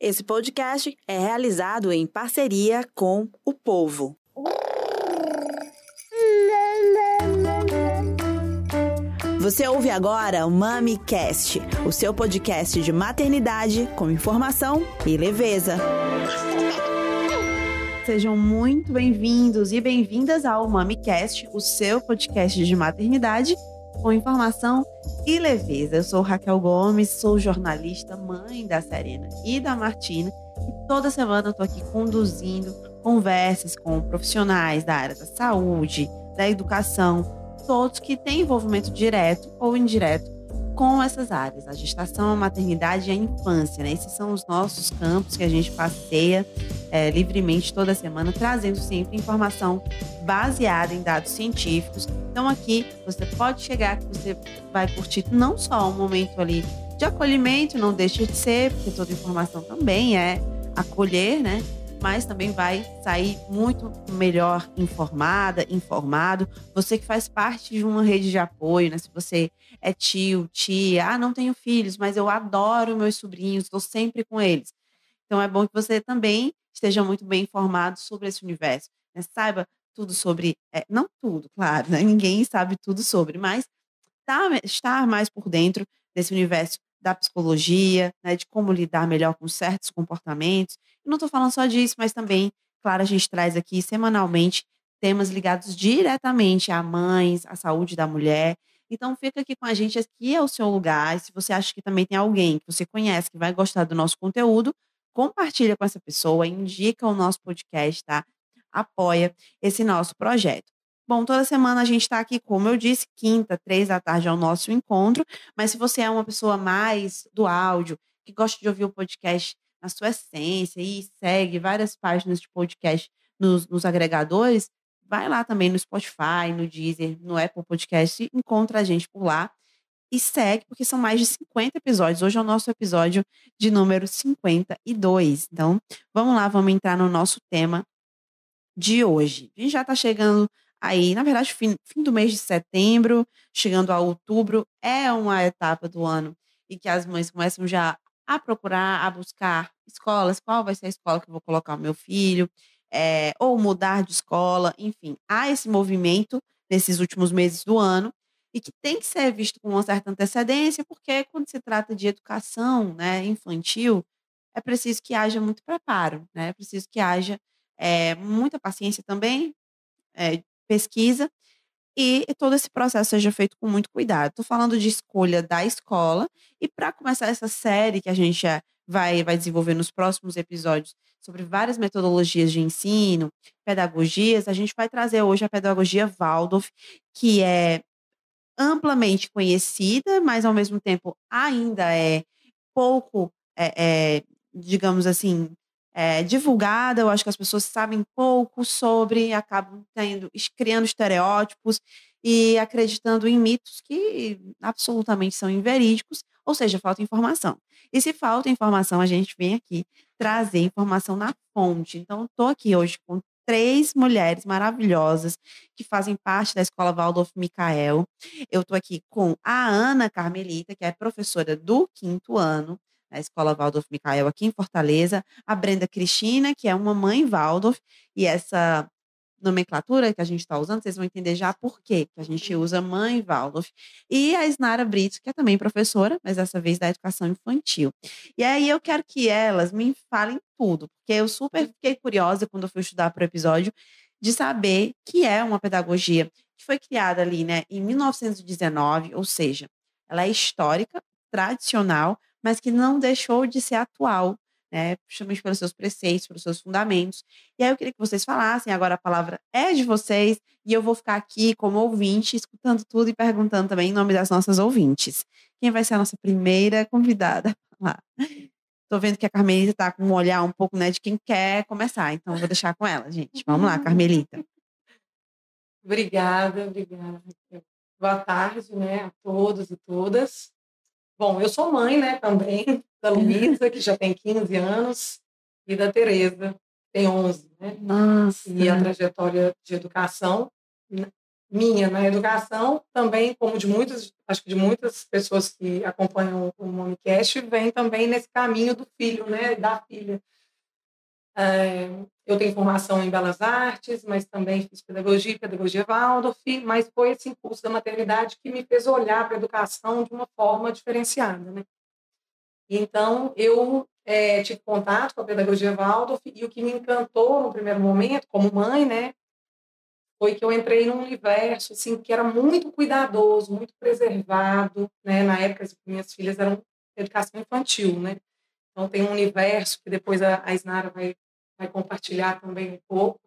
Esse podcast é realizado em parceria com o Povo. Você ouve agora o MamiCast, o seu podcast de maternidade com informação e leveza. Sejam muito bem-vindos e bem-vindas ao MamiCast, o seu podcast de maternidade com informação e leveza. Eu sou Raquel Gomes, sou jornalista, mãe da Serena e da Martina, e toda semana eu estou aqui conduzindo conversas com profissionais da área da saúde, da educação, todos que têm envolvimento direto ou indireto com essas áreas, a gestação, a maternidade e a infância. Né? Esses são os nossos campos que a gente passeia é, livremente toda semana, trazendo sempre informação baseada em dados científicos. Então aqui você pode chegar que você vai curtir não só um momento ali de acolhimento, não deixa de ser, porque toda informação também é acolher, né? mas também vai sair muito melhor informada, informado. Você que faz parte de uma rede de apoio, né? Se você é tio, tia, ah, não tenho filhos, mas eu adoro meus sobrinhos, estou sempre com eles. Então é bom que você também esteja muito bem informado sobre esse universo. Né? Saiba tudo sobre, é, não tudo, claro, né? ninguém sabe tudo sobre, mas tá, estar mais por dentro desse universo da psicologia, né, de como lidar melhor com certos comportamentos. Eu não estou falando só disso, mas também, claro, a gente traz aqui semanalmente temas ligados diretamente a mães, à saúde da mulher. Então, fica aqui com a gente, aqui é o seu lugar. E se você acha que também tem alguém que você conhece que vai gostar do nosso conteúdo, compartilha com essa pessoa, indica o nosso podcast, tá? Apoia esse nosso projeto. Bom, toda semana a gente está aqui, como eu disse, quinta, três da tarde é o nosso encontro. Mas se você é uma pessoa mais do áudio, que gosta de ouvir o podcast na sua essência e segue várias páginas de podcast nos, nos agregadores, vai lá também no Spotify, no Deezer, no Apple Podcast, e encontra a gente por lá e segue, porque são mais de 50 episódios. Hoje é o nosso episódio de número 52. Então, vamos lá, vamos entrar no nosso tema de hoje. A gente já está chegando Aí, na verdade, fim, fim do mês de setembro, chegando a outubro, é uma etapa do ano em que as mães começam já a procurar, a buscar escolas, qual vai ser a escola que eu vou colocar o meu filho, é, ou mudar de escola, enfim. Há esse movimento nesses últimos meses do ano e que tem que ser visto com uma certa antecedência, porque quando se trata de educação né, infantil, é preciso que haja muito preparo, né? é preciso que haja é, muita paciência também, é, pesquisa e todo esse processo seja feito com muito cuidado. Estou falando de escolha da escola e para começar essa série que a gente vai, vai desenvolver nos próximos episódios sobre várias metodologias de ensino, pedagogias, a gente vai trazer hoje a pedagogia Waldorf, que é amplamente conhecida, mas ao mesmo tempo ainda é pouco, é, é, digamos assim, é, divulgada, eu acho que as pessoas sabem pouco sobre, acabam tendo, criando estereótipos e acreditando em mitos que absolutamente são inverídicos, ou seja, falta informação. E se falta informação, a gente vem aqui trazer informação na fonte. Então, estou aqui hoje com três mulheres maravilhosas que fazem parte da Escola Waldorf Micael. Eu estou aqui com a Ana Carmelita, que é professora do quinto ano, na Escola Waldorf Micael aqui em Fortaleza, a Brenda Cristina, que é uma mãe Waldorf, e essa nomenclatura que a gente está usando, vocês vão entender já por quê que a gente usa mãe Waldorf. E a Snara Brito, que é também professora, mas dessa vez da educação infantil. E aí eu quero que elas me falem tudo, porque eu super fiquei curiosa quando eu fui estudar para o episódio, de saber que é uma pedagogia que foi criada ali, né, em 1919, ou seja, ela é histórica, tradicional, mas que não deixou de ser atual, né? Principalmente pelos seus preceitos, pelos seus fundamentos. E aí eu queria que vocês falassem, agora a palavra é de vocês, e eu vou ficar aqui como ouvinte, escutando tudo e perguntando também em nome das nossas ouvintes. Quem vai ser a nossa primeira convidada lá? Tô vendo que a Carmelita tá com um olhar um pouco, né, de quem quer começar, então vou deixar com ela, gente. Vamos lá, Carmelita. Obrigada, obrigada. Boa tarde, né, a todos e todas. Bom, eu sou mãe, né, também, da Luísa, que já tem 15 anos, e da Tereza, tem 11, né? Nossa. E a trajetória de educação, minha na educação, também como de muitas, acho que de muitas pessoas que acompanham o Momicast, vem também nesse caminho do filho, né, da filha. É, eu tenho formação em belas artes, mas também fiz pedagogia, pedagogia Waldorf, mas foi esse impulso da maternidade que me fez olhar para a educação de uma forma diferenciada, né? Então, eu é, tive contato com a pedagogia Waldorf e o que me encantou no primeiro momento, como mãe, né, foi que eu entrei num universo assim que era muito cuidadoso, muito preservado, né? Na época as minhas filhas eram educação infantil, né? Então tem um universo que depois a, a Isnara vai vai compartilhar também um pouco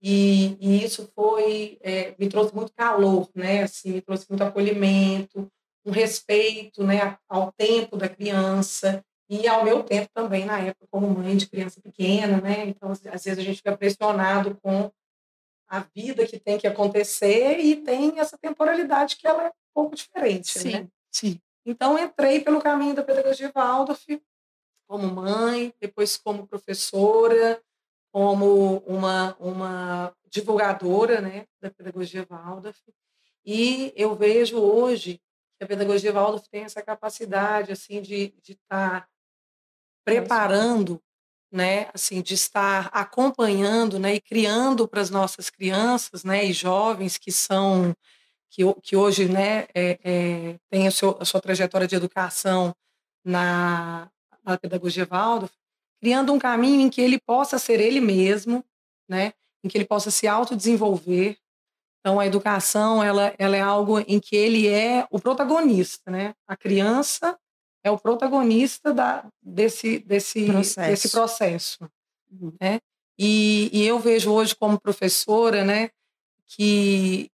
e, e isso foi é, me trouxe muito calor, né? Assim me trouxe muito acolhimento, um respeito, né? Ao tempo da criança e ao meu tempo também na época como mãe de criança pequena, né? Então às vezes a gente fica pressionado com a vida que tem que acontecer e tem essa temporalidade que ela é um pouco diferente, sim, né? Sim. Então entrei pelo caminho da pedagogia Waldorf como mãe, depois como professora, como uma uma divulgadora, né, da pedagogia Waldorf. E eu vejo hoje a pedagogia Waldorf tem essa capacidade assim de de estar tá preparando né, assim, de estar acompanhando, né, e criando para as nossas crianças, né, e jovens que são que, que hoje, né, é, é, tem a, seu, a sua trajetória de educação na, na pedagogia Waldorf, criando um caminho em que ele possa ser ele mesmo, né, em que ele possa se autodesenvolver. Então, a educação, ela, ela é algo em que ele é o protagonista, né? A criança é o protagonista da, desse, desse processo. Desse processo uhum. né? E, e, eu vejo hoje como professora, né, que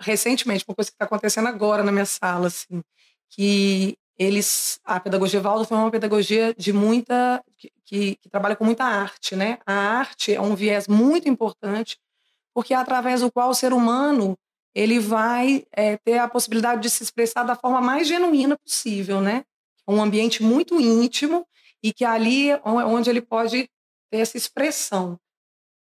recentemente, uma coisa que está acontecendo agora na minha sala, assim, que eles, a pedagogia Valdo foi uma pedagogia de muita, que, que, que, trabalha com muita arte, né? A arte é um viés muito importante, porque é através do qual o ser humano ele vai é, ter a possibilidade de se expressar da forma mais genuína possível, né? um ambiente muito íntimo e que ali é onde ele pode ter essa expressão.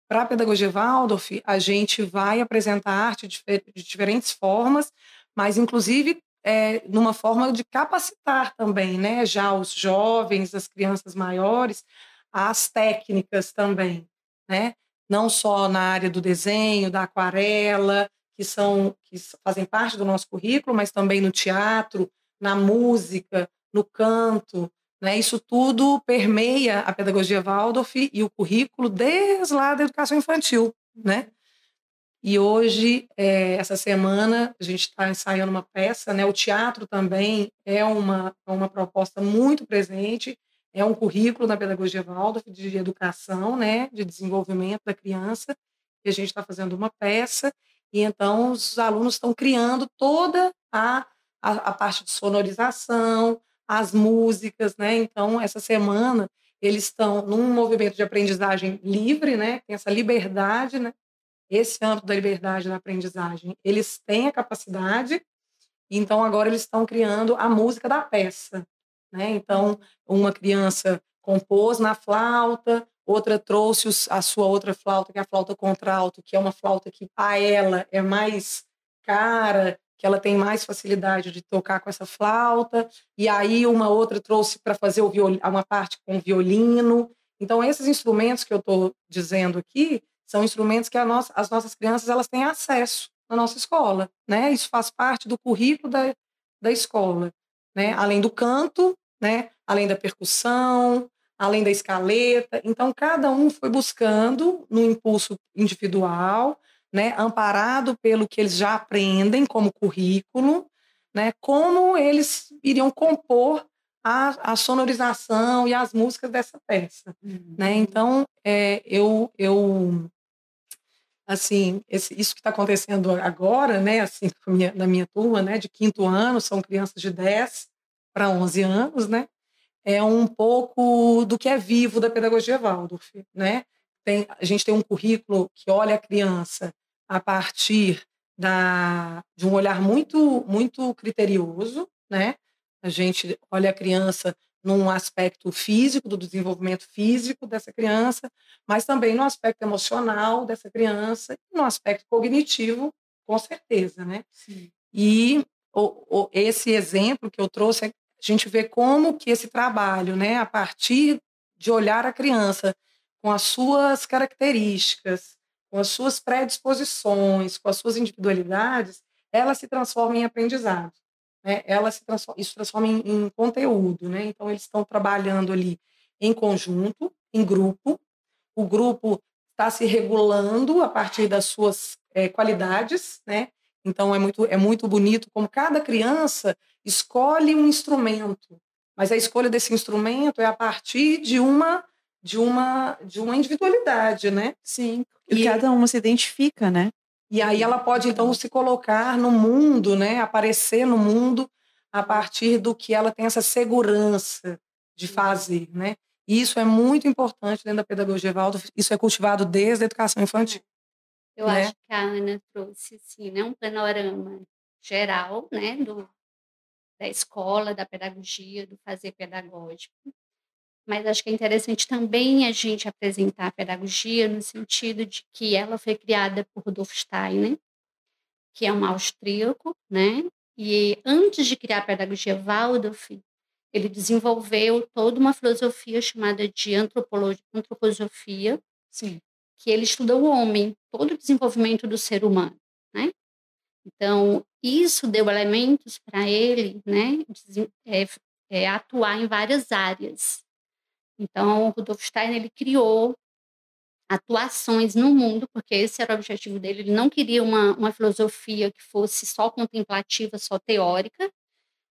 Para a pedagogia Waldorf, a gente vai apresentar arte de, diferentes formas, mas inclusive é, numa forma de capacitar também, né? Já os jovens, as crianças maiores, as técnicas também, né? Não só na área do desenho, da aquarela, que são que fazem parte do nosso currículo, mas também no teatro, na música, no canto, né? Isso tudo permeia a pedagogia Waldorf e o currículo desde lá da educação infantil, né? E hoje, é, essa semana, a gente está ensaiando uma peça, né? O teatro também é uma, é uma proposta muito presente, é um currículo na pedagogia Waldorf de educação, né? De desenvolvimento da criança, a gente está fazendo uma peça, e então os alunos estão criando toda a, a, a parte de sonorização, as músicas, né? Então, essa semana eles estão num movimento de aprendizagem livre, né? Tem essa liberdade, né? Esse âmbito da liberdade da aprendizagem, eles têm a capacidade, então agora eles estão criando a música da peça, né? Então, uma criança compôs na flauta, outra trouxe a sua outra flauta, que é a flauta contralto, que é uma flauta que a ela é mais cara, que ela tem mais facilidade de tocar com essa flauta, e aí uma outra trouxe para fazer o viol... uma parte com violino. Então, esses instrumentos que eu estou dizendo aqui são instrumentos que nossa, as nossas crianças elas têm acesso na nossa escola. Né? Isso faz parte do currículo da, da escola. Né? Além do canto, né? além da percussão, além da escaleta. Então, cada um foi buscando, no impulso individual, né, amparado pelo que eles já aprendem como currículo, né, como eles iriam compor a, a sonorização e as músicas dessa peça. Uhum. Né? Então, é, eu, eu assim, esse, isso que está acontecendo agora, né, assim, minha, na minha turma, né, de quinto ano, são crianças de 10 para 11 anos, né, é um pouco do que é vivo da pedagogia Waldorf, né, tem, a gente tem um currículo que olha a criança a partir da, de um olhar muito, muito criterioso, né? A gente olha a criança num aspecto físico, do desenvolvimento físico dessa criança, mas também no aspecto emocional dessa criança e no aspecto cognitivo, com certeza, né? Sim. E o, o, esse exemplo que eu trouxe, a gente vê como que esse trabalho, né, a partir de olhar a criança com as suas características, com as suas predisposições, com as suas individualidades, ela se transforma em aprendizado. Né? Ela se transforma, isso transforma em, em conteúdo. Né? Então, eles estão trabalhando ali em conjunto, em grupo. O grupo está se regulando a partir das suas é, qualidades. Né? Então, é muito, é muito bonito como cada criança escolhe um instrumento, mas a escolha desse instrumento é a partir de uma de uma de uma individualidade, né? Sim. E, e cada uma se identifica, né? E aí ela pode então se colocar no mundo, né? Aparecer no mundo a partir do que ela tem essa segurança de fazer, né? E isso é muito importante dentro da pedagogia Valdo, isso é cultivado desde a educação infantil. Eu né? acho que a Ana trouxe assim, né, um panorama geral, né, do, da escola, da pedagogia, do fazer pedagógico mas acho que é interessante também a gente apresentar a pedagogia no sentido de que ela foi criada por Rudolf Steiner, que é um austríaco, né? E antes de criar a pedagogia Waldorf, ele desenvolveu toda uma filosofia chamada de antroposofia, Sim. que ele estuda o homem, todo o desenvolvimento do ser humano, né? Então, isso deu elementos para ele, né, é, é, atuar em várias áreas. Então, o Rudolf Steiner ele criou atuações no mundo, porque esse era o objetivo dele. Ele não queria uma, uma filosofia que fosse só contemplativa, só teórica.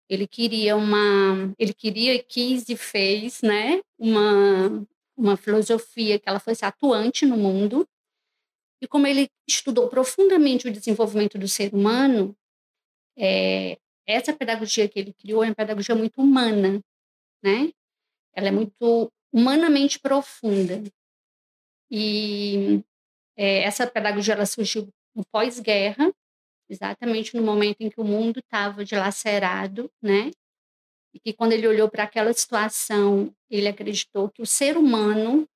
Ele queria uma, ele queria, quis e fez, né, uma uma filosofia que ela fosse atuante no mundo. E como ele estudou profundamente o desenvolvimento do ser humano, é, essa pedagogia que ele criou é uma pedagogia muito humana, né? Ela é muito humanamente profunda. E é, essa pedagogia ela surgiu no pós-guerra, exatamente no momento em que o mundo estava dilacerado, né? E que quando ele olhou para aquela situação, ele acreditou que o ser humano,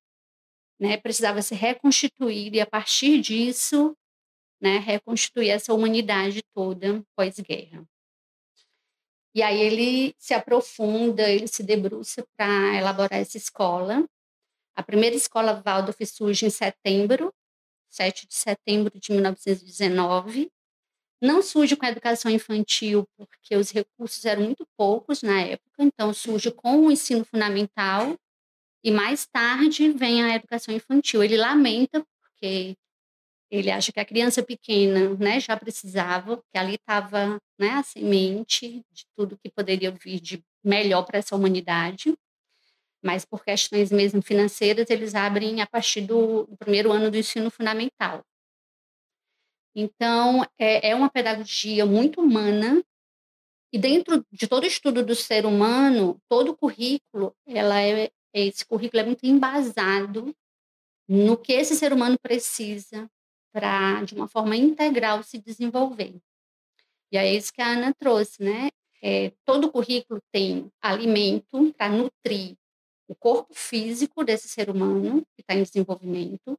né, precisava se reconstituir e a partir disso, né, reconstituir essa humanidade toda pós-guerra. E aí ele se aprofunda, ele se debruça para elaborar essa escola. A primeira escola Waldorf surge em setembro, 7 de setembro de 1919. Não surge com a educação infantil, porque os recursos eram muito poucos na época, então surge com o ensino fundamental e mais tarde vem a educação infantil. Ele lamenta, porque ele acha que a criança pequena né, já precisava, que ali estava né, a semente de tudo que poderia vir de melhor para essa humanidade. Mas por questões mesmo financeiras, eles abrem a partir do, do primeiro ano do ensino fundamental. Então, é, é uma pedagogia muito humana, e dentro de todo estudo do ser humano, todo currículo, ela é, esse currículo é muito embasado no que esse ser humano precisa para, de uma forma integral, se desenvolver. E é isso que a Ana trouxe, né? É, todo currículo tem alimento para nutrir o corpo físico desse ser humano que está em desenvolvimento,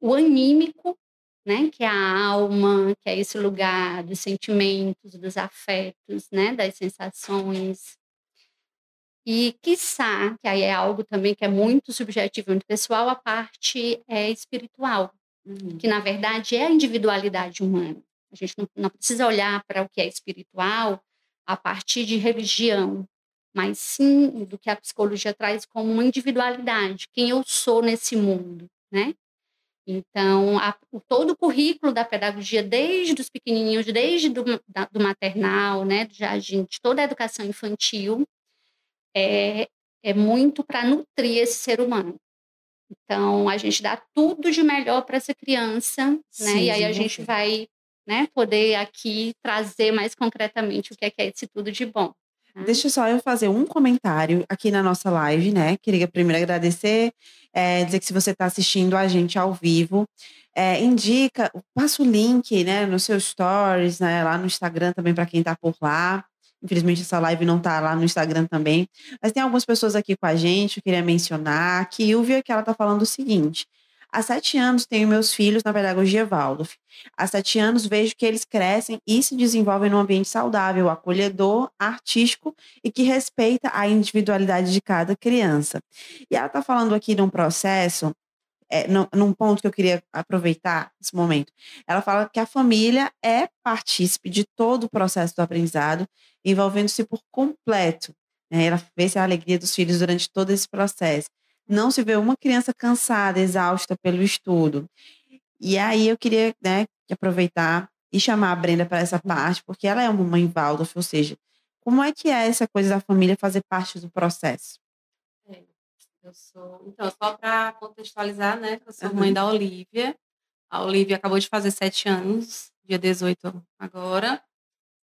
o anímico, né, que é a alma, que é esse lugar dos sentimentos, dos afetos, né, das sensações. E, quiçá, que aí é algo também que é muito subjetivo, muito pessoal, a parte é espiritual, uhum. que na verdade é a individualidade humana. A gente não, não precisa olhar para o que é espiritual a partir de religião, mas sim do que a psicologia traz como uma individualidade, quem eu sou nesse mundo, né? Então, a, o, todo o currículo da pedagogia, desde os pequenininhos, desde do, da, do maternal, né, do jardim, de toda a educação infantil, é, é muito para nutrir esse ser humano. Então, a gente dá tudo de melhor para essa criança, Sim, né? E aí a gente vai né, poder aqui trazer mais concretamente o que é, que é esse tudo de bom. Tá? Deixa só eu fazer um comentário aqui na nossa live, né? Queria primeiro agradecer, é, dizer que se você está assistindo a gente ao vivo, é, indica, passa o link, né, no seu stories, né, lá no Instagram também para quem está por lá. Infelizmente, essa live não está lá no Instagram também. Mas tem algumas pessoas aqui com a gente, eu queria mencionar. A Kilvia, que ela está falando o seguinte. Há sete anos tenho meus filhos na pedagogia Waldorf. Há sete anos vejo que eles crescem e se desenvolvem num ambiente saudável, acolhedor, artístico e que respeita a individualidade de cada criança. E ela está falando aqui de um processo é, num ponto que eu queria aproveitar esse momento. Ela fala que a família é partícipe de todo o processo do aprendizado, envolvendo-se por completo. Né? Ela vê a alegria dos filhos durante todo esse processo. Não se vê uma criança cansada, exausta pelo estudo. E aí eu queria né, aproveitar e chamar a Brenda para essa parte, porque ela é uma mãe Waldorf, ou seja, como é que é essa coisa da família fazer parte do processo? Eu sou. Então, só para contextualizar, né? Eu sou uhum. mãe da Olivia. A Olivia acabou de fazer sete anos, dia 18 agora.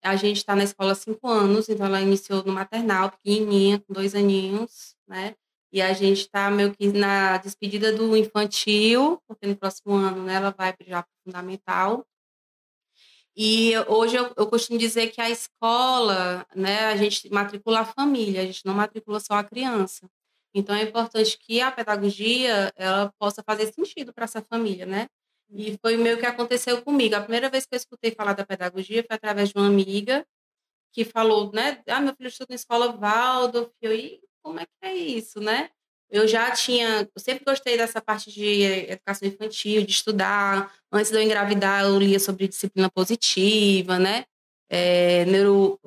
A gente está na escola há cinco anos, então ela iniciou no maternal, pequenininha, com dois aninhos, né? E a gente está meio que na despedida do infantil, porque no próximo ano né, ela vai já para o fundamental. E hoje eu, eu, costumo dizer que a escola, né, a gente matricula a família, a gente não matricula só a criança. Então é importante que a pedagogia ela possa fazer sentido para essa família, né? E uhum. foi meio que aconteceu comigo. A primeira vez que eu escutei falar da pedagogia foi através de uma amiga que falou, né? Ah, meu filho estuda na escola Waldorf. E como é que é isso, né? Eu já tinha, eu sempre gostei dessa parte de educação infantil, de estudar. Antes de eu engravidar, eu lia sobre disciplina positiva, né? É, neuro,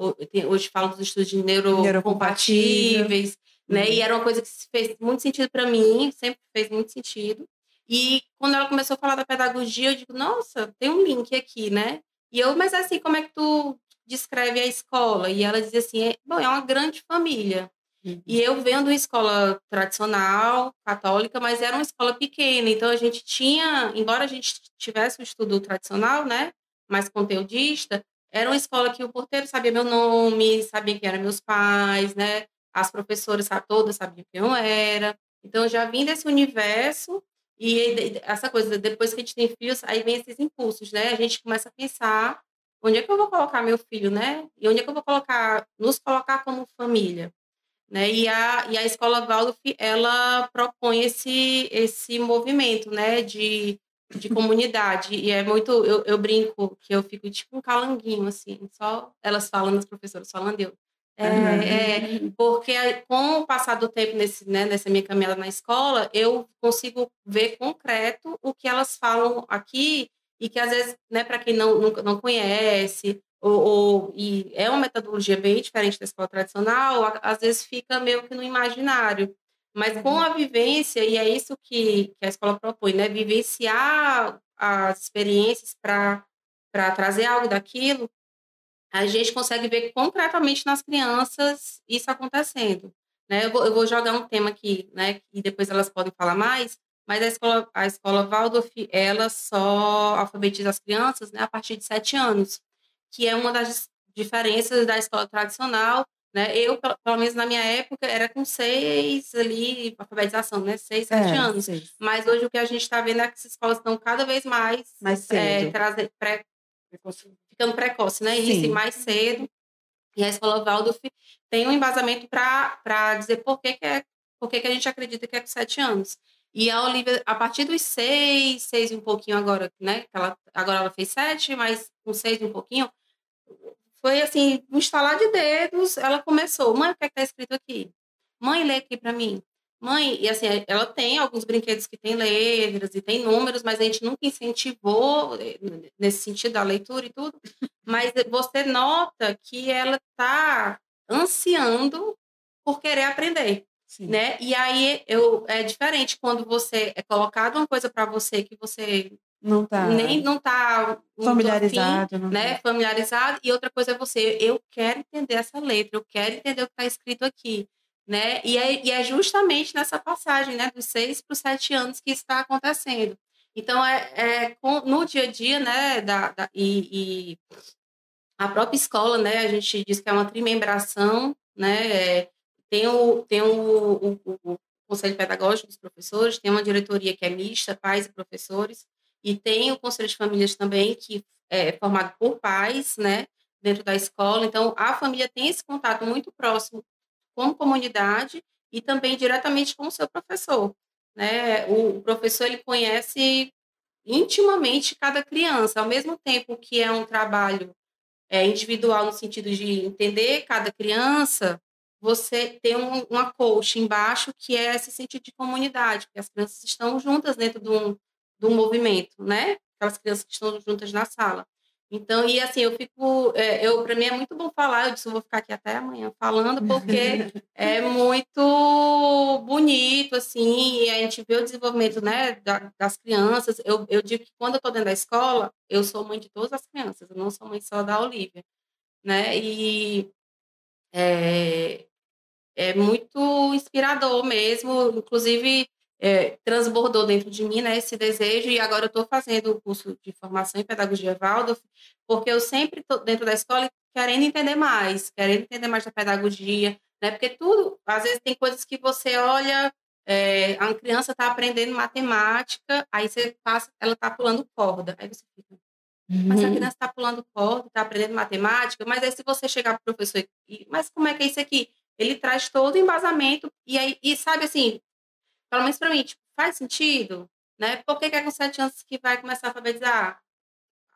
hoje falo dos estudos de neurocompatíveis né? E uhum. era uma coisa que fez muito sentido para mim, sempre fez muito sentido. E quando ela começou a falar da pedagogia, eu digo, nossa, tem um link aqui, né? E eu, mas assim, como é que tu descreve a escola? E ela dizia assim, é, bom, é uma grande família. Uhum. E eu venho de uma escola tradicional, católica, mas era uma escola pequena, então a gente tinha, embora a gente tivesse um estudo tradicional, né, mais conteudista, era uma escola que o porteiro sabia meu nome, sabia quem eram meus pais, né, as professoras todas sabiam quem eu era. Então, já vim desse universo e essa coisa, depois que a gente tem filhos, aí vem esses impulsos, né? A gente começa a pensar onde é que eu vou colocar meu filho, né? E onde é que eu vou colocar, nos colocar como família, né? E a, e a escola Waldorf, ela propõe esse, esse movimento, né? De, de comunidade. E é muito, eu, eu brinco que eu fico tipo um calanguinho, assim, só elas falando, as professoras falando, eu é, é, porque com o passar do tempo nesse, né, nessa minha caminhada na escola, eu consigo ver concreto o que elas falam aqui e que às vezes, né, para quem não, não, não conhece, ou, ou, e é uma metodologia bem diferente da escola tradicional, às vezes fica meio que no imaginário. Mas com a vivência, e é isso que, que a escola propõe, né, vivenciar as experiências para trazer algo daquilo, a gente consegue ver concretamente nas crianças isso acontecendo. Né? Eu, vou, eu vou jogar um tema aqui, né, e depois elas podem falar mais, mas a escola, a escola Waldorf, ela só alfabetiza as crianças né, a partir de sete anos, que é uma das diferenças da escola tradicional. Né? Eu, pelo menos na minha época, era com seis ali, alfabetização, né? Seis, sete é, anos. Seis. Mas hoje o que a gente está vendo é que as escolas estão cada vez mais, mais é, trazer, pré, ficando precoce, né? Isso, e mais cedo. E a escola Waldorf tem um embasamento para dizer por que, que, é, por que, que a gente acredita que é com sete anos. E a Olivia, a partir dos seis, seis e um pouquinho agora, né? Ela, agora ela fez sete, mas com seis e um pouquinho, foi assim, um estalar de dedos, ela começou. Mãe, o que é está escrito aqui? Mãe, lê aqui para mim. Mãe, e assim, ela tem alguns brinquedos que tem letras e tem números, mas a gente nunca incentivou eh, nesse sentido a leitura e tudo. Mas você nota que ela está ansiando por querer aprender. Sim. Né? E aí eu, é diferente quando você é colocado uma coisa para você que você não tá nem não tá familiarizado, afim, né? Tá. Familiarizado e outra coisa é você, eu quero entender essa letra, eu quero entender o que está escrito aqui né? E é, e é justamente nessa passagem, né, dos seis para os sete anos que está acontecendo. Então, é, é com, no dia a dia, né, da, da e, e, a própria escola, né, a gente diz que é uma trimembração, né, é, tem, o, tem o, o, o, Conselho Pedagógico dos Professores, tem uma diretoria que é mista, pais e professores, e tem o Conselho de Famílias também, que é formado por pais, né, dentro da escola. Então, a família tem esse contato muito próximo como comunidade e também diretamente com o seu professor. né? O professor ele conhece intimamente cada criança, ao mesmo tempo que é um trabalho é, individual no sentido de entender cada criança, você tem um, uma coach embaixo que é esse sentido de comunidade, porque as crianças estão juntas dentro de um, de um movimento, né? Aquelas crianças que estão juntas na sala. Então, e assim, eu fico, é, eu para mim é muito bom falar, eu disse, eu vou ficar aqui até amanhã falando, porque é muito bonito, assim, e a gente vê o desenvolvimento, né, das crianças. Eu, eu digo que quando eu estou dentro da escola, eu sou mãe de todas as crianças, eu não sou mãe só da Olivia, né, e é, é muito inspirador mesmo, inclusive é, transbordou dentro de mim né, esse desejo, e agora eu estou fazendo o curso de formação em pedagogia Waldorf, porque eu sempre estou dentro da escola querendo entender mais, querendo entender mais da pedagogia, né, porque tudo, às vezes tem coisas que você olha, é, a criança está aprendendo matemática, aí você passa, ela está pulando corda, aí você fica, mas a uhum. criança está pulando corda, está aprendendo matemática, mas aí se você chegar para o professor e, mas como é que é isso aqui? Ele traz todo o embasamento, e aí, e sabe assim, pelo menos para mim, tipo, faz sentido, né? Por que, que é com sete anos que vai começar a alfabetizar?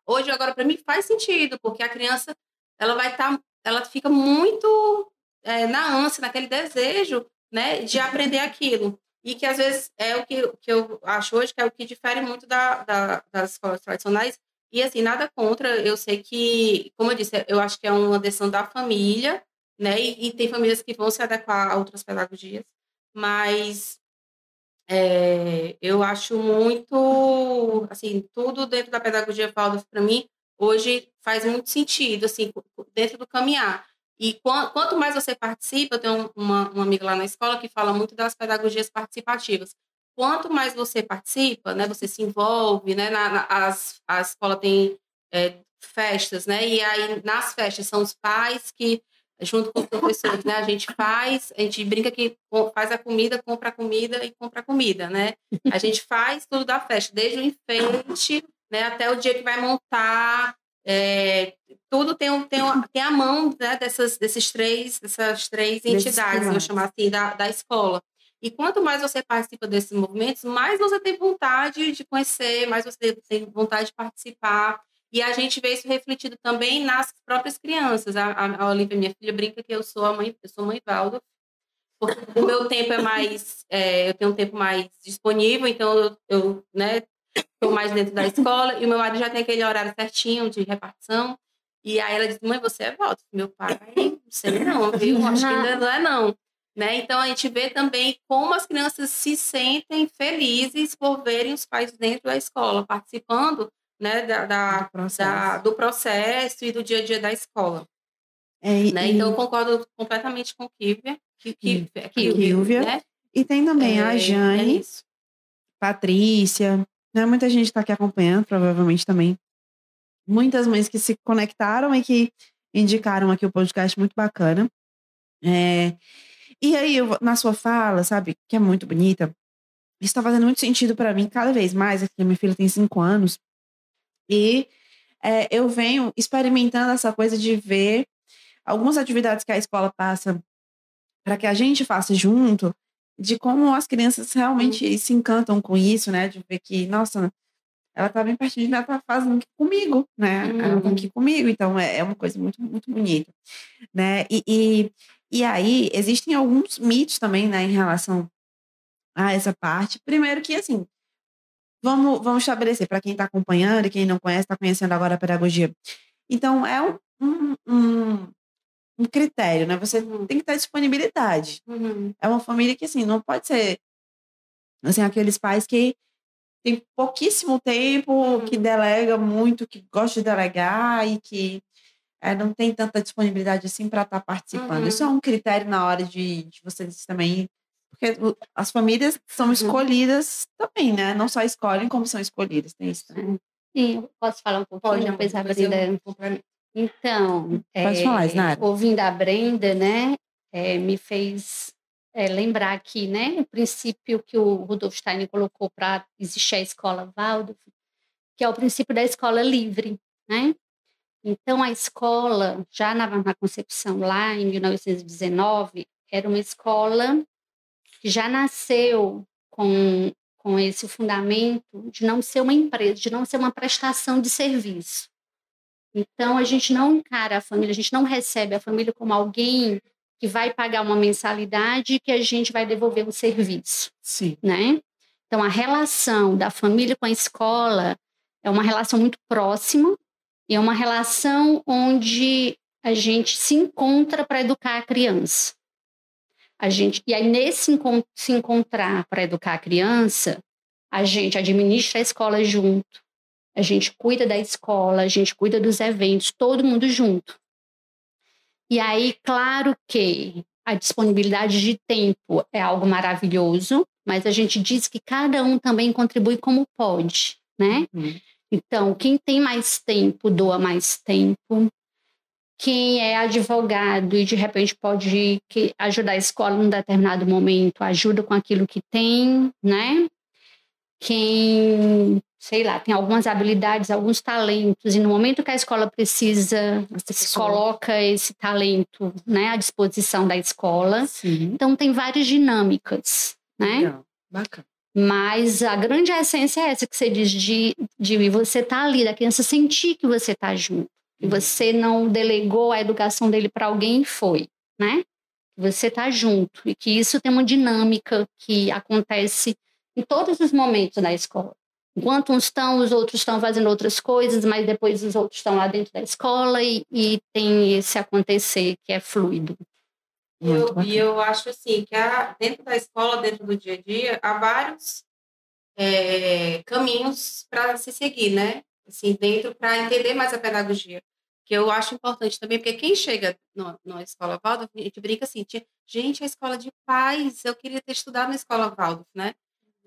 Hoje, agora, para mim, faz sentido, porque a criança, ela vai estar, tá, ela fica muito é, na ânsia, naquele desejo, né, de aprender aquilo. E que, às vezes, é o que, que eu acho hoje que é o que difere muito da, da, das escolas tradicionais. E, assim, nada contra, eu sei que, como eu disse, eu acho que é uma decisão da família, né, e, e tem famílias que vão se adequar a outras pedagogias, mas é, eu acho muito, assim, tudo dentro da pedagogia Waldorf para mim hoje faz muito sentido, assim, dentro do caminhar. E quanto mais você participa, eu tenho uma, uma amiga lá na escola que fala muito das pedagogias participativas. Quanto mais você participa, né, você se envolve, né, na, na as, a escola tem é, festas, né, e aí nas festas são os pais que junto com os professores, né? A gente faz, a gente brinca que faz a comida, compra a comida e compra a comida, né? A gente faz tudo da festa, desde o enfeite, né, até o dia que vai montar, é, tudo tem, tem, tem a mão né, dessas, desses três, dessas três entidades, vou chamar assim, da, da escola. E quanto mais você participa desses movimentos, mais você tem vontade de conhecer, mais você tem vontade de participar. E a gente vê isso refletido também nas próprias crianças. A, a, Olivia, minha filha, brinca que eu sou a mãe, eu sou mãe Valdo, porque o meu tempo é mais, é, eu tenho um tempo mais disponível, então eu, eu né, estou mais dentro da escola, e o meu marido já tem aquele horário certinho de repartição. E aí ela diz, mãe, você é Valdo. Meu pai, não sei não, viu? Acho que ainda não é não. Né? Então a gente vê também como as crianças se sentem felizes por verem os pais dentro da escola, participando né, da, da, do, processo. Da, do, processo. e do dia a dia da escola. É, né? e... Então, eu concordo completamente com Kívia. Kívia, né? E tem também é, a Jane, é Patrícia, né? muita gente está aqui acompanhando, provavelmente também. Muitas mães que se conectaram e que indicaram aqui o podcast muito bacana. É, e aí, eu, na sua fala, sabe, que é muito bonita, está fazendo muito sentido para mim cada vez mais. Aqui, minha filha tem cinco anos. E é, eu venho experimentando essa coisa de ver algumas atividades que a escola passa para que a gente faça junto, de como as crianças realmente uhum. se encantam com isso, né? De ver que, nossa, ela tá bem pertinho de mim, ela tá fazendo aqui comigo, né? Uhum. Ela tá aqui uhum. comigo, então é, é uma coisa muito, muito bonita, né? E, e, e aí, existem alguns mitos também, né, em relação a essa parte. Primeiro que, assim, Vamos, vamos estabelecer, para quem está acompanhando e quem não conhece, está conhecendo agora a pedagogia. Então, é um, um, um critério, né? Você uhum. tem que ter disponibilidade. Uhum. É uma família que, assim, não pode ser, assim, aqueles pais que tem pouquíssimo tempo, uhum. que delega muito, que gosta de delegar e que é, não tem tanta disponibilidade assim para estar tá participando. Isso é um critério na hora de, de vocês também porque as famílias são uhum. escolhidas também, né? Não só escolhem, como são escolhidas. Tem isso também. Sim, posso falar um pouquinho? Pode, depois a Brenda. Então, Pode é, falar, ouvindo a Brenda, né, é, me fez é, lembrar aqui, né, o princípio que o Rudolf Steiner colocou para existir a escola Waldorf, que é o princípio da escola livre, né? Então, a escola, já na, na concepção lá em 1919, era uma escola já nasceu com, com esse fundamento de não ser uma empresa, de não ser uma prestação de serviço. Então, a gente não encara a família, a gente não recebe a família como alguém que vai pagar uma mensalidade e que a gente vai devolver um serviço. Sim. Né? Então, a relação da família com a escola é uma relação muito próxima e é uma relação onde a gente se encontra para educar a criança. A gente, e aí, nesse se encontrar para educar a criança, a gente administra a escola junto, a gente cuida da escola, a gente cuida dos eventos, todo mundo junto. E aí, claro que a disponibilidade de tempo é algo maravilhoso, mas a gente diz que cada um também contribui como pode, né? Uhum. Então, quem tem mais tempo doa mais tempo, quem é advogado e de repente pode ajudar a escola num determinado momento, ajuda com aquilo que tem, né? Quem, sei lá, tem algumas habilidades, alguns talentos, e no momento que a escola precisa, se coloca esse talento né, à disposição da escola. Sim. Então, tem várias dinâmicas, né? Legal. Bacana. Mas a grande essência é essa que você diz de, de você estar tá ali, da criança sentir que você está junto você não delegou a educação dele para alguém e foi, né? Você está junto e que isso tem uma dinâmica que acontece em todos os momentos da escola. Enquanto uns estão, os outros estão fazendo outras coisas, mas depois os outros estão lá dentro da escola e, e tem esse acontecer que é fluido. E eu, e eu acho assim que dentro da escola, dentro do dia a dia, há vários é, caminhos para se seguir, né? Assim, dentro para entender mais a pedagogia que eu acho importante também, porque quem chega no, na escola Waldorf, a gente brinca assim, gente, a escola de paz, eu queria ter estudado na escola Waldorf, né?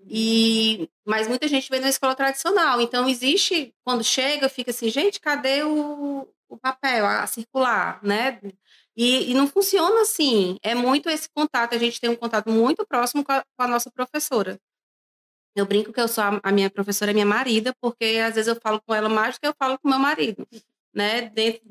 E, mas muita gente vem na escola tradicional, então existe, quando chega, fica assim, gente, cadê o, o papel, a, a circular, né? E, e, não funciona assim, é muito esse contato, a gente tem um contato muito próximo com a, com a nossa professora. Eu brinco que eu sou a, a minha professora, é minha marida, porque às vezes eu falo com ela mais do que eu falo com meu marido né? Dentro,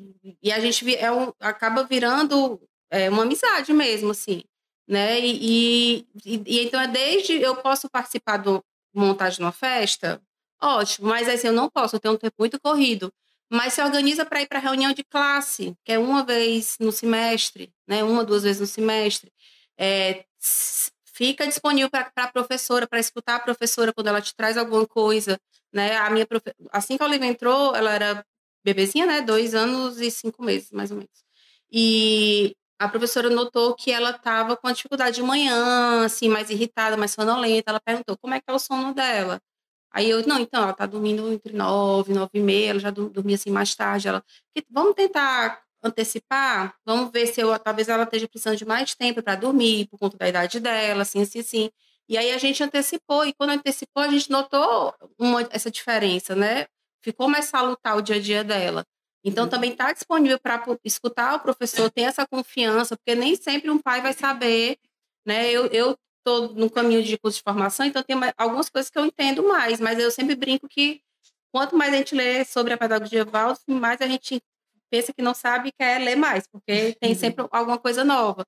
e a gente é um, acaba virando é, uma amizade mesmo, assim, né? E, e, e, então é desde eu posso participar do montagem de uma festa, ótimo, mas assim eu não posso, eu tenho um tempo muito corrido. Mas se organiza para ir para reunião de classe, que é uma vez no semestre, né? Uma, duas vezes no semestre. É, fica disponível para a professora, para escutar a professora quando ela te traz alguma coisa, né? A minha assim que a Olivia entrou, ela era bebezinha, né? Dois anos e cinco meses, mais ou menos. E a professora notou que ela estava com dificuldade de manhã, assim, mais irritada, mais sonolenta. Ela perguntou como é que é o sono dela. Aí eu, não, então, ela está dormindo entre nove, nove e meia, ela já dormia assim mais tarde. Ela, vamos tentar antecipar, vamos ver se eu, talvez ela esteja precisando de mais tempo para dormir, por conta da idade dela, assim, assim, assim. E aí a gente antecipou, e quando antecipou, a gente notou uma, essa diferença, né? Ficou mais salutar o dia a dia dela. Então, uhum. também está disponível para escutar o professor, ter essa confiança, porque nem sempre um pai vai saber, né? Eu estou no caminho de curso de formação, então tem algumas coisas que eu entendo mais, mas eu sempre brinco que quanto mais a gente lê sobre a pedagogia Waldorf, mais a gente pensa que não sabe e quer ler mais, porque tem uhum. sempre alguma coisa nova.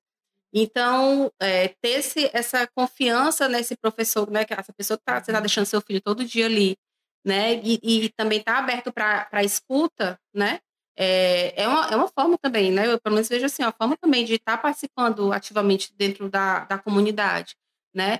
Então, é, ter esse, essa confiança nesse professor, né, que essa pessoa que tá, você está deixando seu filho todo dia ali, né? E, e também está aberto para escuta, né? É, é, uma, é uma forma também, né? Eu pelo menos vejo assim, uma forma também de estar tá participando ativamente dentro da, da comunidade, né?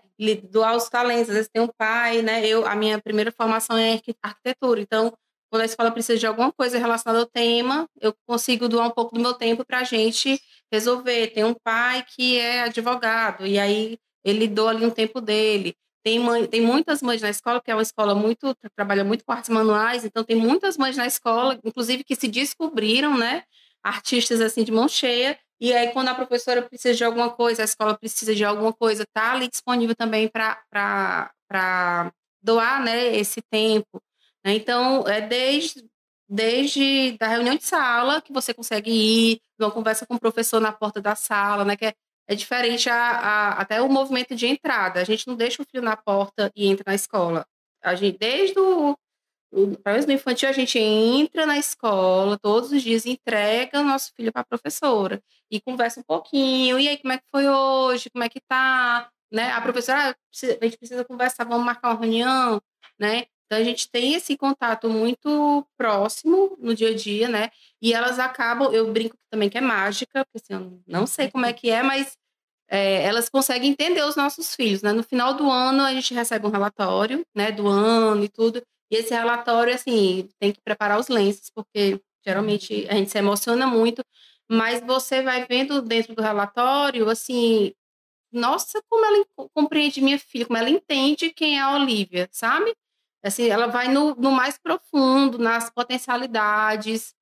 Doar os talentos, às vezes tem um pai, né? Eu, a minha primeira formação é arquitetura, então quando a escola precisa de alguma coisa relacionada ao tema, eu consigo doar um pouco do meu tempo para a gente resolver. Tem um pai que é advogado, e aí ele doa ali um tempo dele. Tem, mãe, tem muitas mães na escola, que é uma escola muito, trabalha muito com artes manuais, então tem muitas mães na escola, inclusive que se descobriram, né, artistas assim de mão cheia, e aí quando a professora precisa de alguma coisa, a escola precisa de alguma coisa, tá ali disponível também para doar, né, esse tempo. Né? Então, é desde desde da reunião de sala que você consegue ir, uma conversa com o professor na porta da sala, né, que é é diferente a, a, até o movimento de entrada. A gente não deixa o filho na porta e entra na escola. A gente, desde o, o no infantil, a gente entra na escola todos os dias, entrega o nosso filho para a professora e conversa um pouquinho. E aí, como é que foi hoje? Como é que tá? né? A professora, ah, a gente precisa conversar, vamos marcar uma reunião, né? Então a gente tem esse contato muito próximo no dia a dia, né? E elas acabam, eu brinco também que é mágica, porque assim, eu não sei como é que é, mas é, elas conseguem entender os nossos filhos, né? No final do ano a gente recebe um relatório, né, do ano e tudo. E esse relatório, assim, tem que preparar os lenços, porque geralmente a gente se emociona muito, mas você vai vendo dentro do relatório, assim, nossa, como ela compreende minha filha, como ela entende quem é a Olivia, sabe? Assim, ela vai no, no mais profundo, nas potencialidades,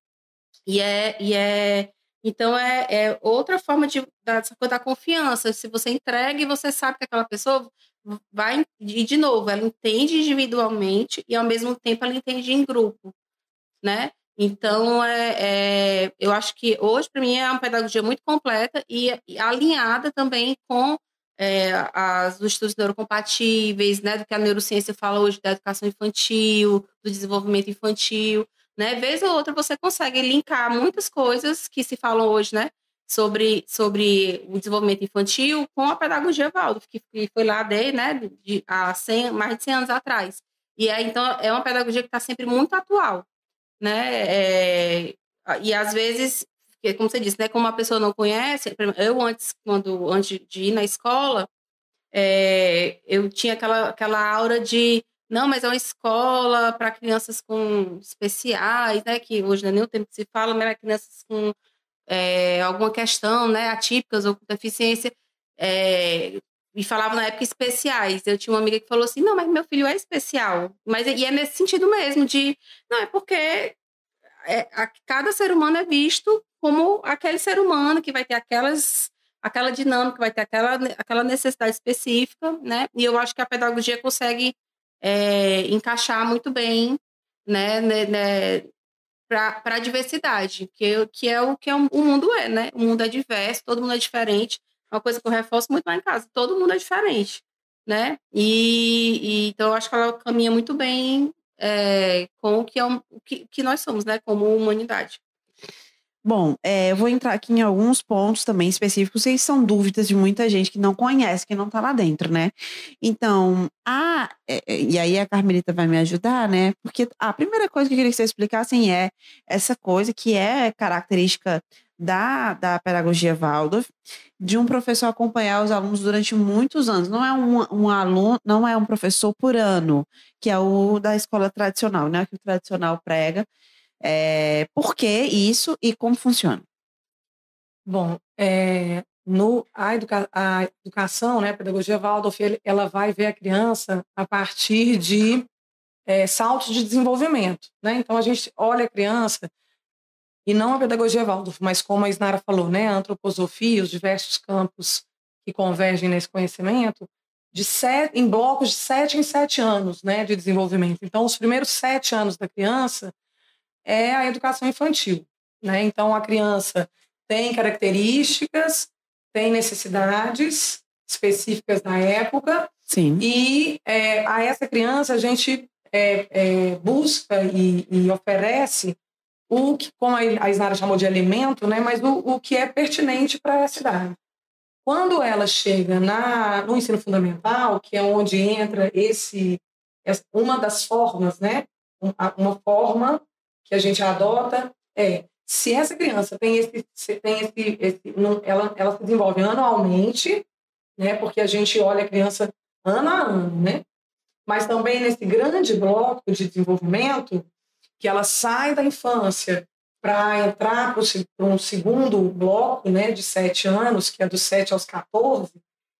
e é, e é então é, é outra forma de da, da confiança. Se você entrega e você sabe que aquela pessoa vai e de novo, ela entende individualmente e ao mesmo tempo ela entende em grupo, né? Então é, é eu acho que hoje para mim é uma pedagogia muito completa e, e alinhada também com é, as, os estudos neurocompatíveis, né, do que a neurociência fala hoje da educação infantil, do desenvolvimento infantil, né? Vez ou outra você consegue linkar muitas coisas que se falam hoje, né? Sobre, sobre o desenvolvimento infantil com a pedagogia Waldorf, que, foi lá de, né, de, há 100, mais de 100 anos atrás. E aí, então, é uma pedagogia que está sempre muito atual, né? É, e às vezes, como você disse, né, como a pessoa não conhece, eu antes, quando, antes de ir na escola, é, eu tinha aquela, aquela aura de não, mas é uma escola para crianças com especiais, né? Que hoje não é nem o tempo que se fala, mas é crianças com é, alguma questão, né? Atípicas ou com deficiência. É, e falava na época especiais. Eu tinha uma amiga que falou assim: não, mas meu filho é especial. Mas e é nesse sentido mesmo, de não, é porque é, a, cada ser humano é visto como aquele ser humano que vai ter aquelas aquela dinâmica, vai ter aquela, aquela necessidade específica, né? E eu acho que a pedagogia consegue é, encaixar muito bem né, né, né para a diversidade, que, que é o que é, o mundo é, né? O mundo é diverso, todo mundo é diferente. Uma coisa que eu reforço muito lá em casa, todo mundo é diferente, né? E, e então eu acho que ela caminha muito bem é, com o que, é o que, que nós somos, né? Como humanidade. Bom, é, eu vou entrar aqui em alguns pontos também específicos, e são dúvidas de muita gente que não conhece, que não está lá dentro, né? Então, a, é, é, e aí a Carmelita vai me ajudar, né? Porque a primeira coisa que eu queria que vocês explicassem é essa coisa que é característica da, da pedagogia Waldorf, de um professor acompanhar os alunos durante muitos anos. Não é um, um aluno, não é um professor por ano, que é o da escola tradicional, né? Que o tradicional prega é, por que isso e como funciona? Bom, é, no, a, educa, a educação, né, a pedagogia Waldorf, ela vai ver a criança a partir de é, saltos de desenvolvimento. Né? Então, a gente olha a criança, e não a pedagogia Waldorf, mas como a Isnara falou, né, a antroposofia, os diversos campos que convergem nesse conhecimento, de sete, em blocos de sete em sete anos né, de desenvolvimento. Então, os primeiros sete anos da criança é a educação infantil. Né? Então, a criança tem características, tem necessidades específicas da época, Sim. e é, a essa criança a gente é, é, busca e, e, oferece o que, como a Isnara chamou de alimento, né? mas o, o que é pertinente para essa idade. Quando ela chega na, no ensino fundamental, que é onde entra esse, uma das formas, né? uma forma que a gente adota é se essa criança tem esse, tem esse, esse não, ela, ela se desenvolve anualmente, né? Porque a gente olha a criança ano a ano, né? Mas também nesse grande bloco de desenvolvimento, que ela sai da infância para entrar para um segundo bloco, né, de sete anos, que é dos sete aos 14,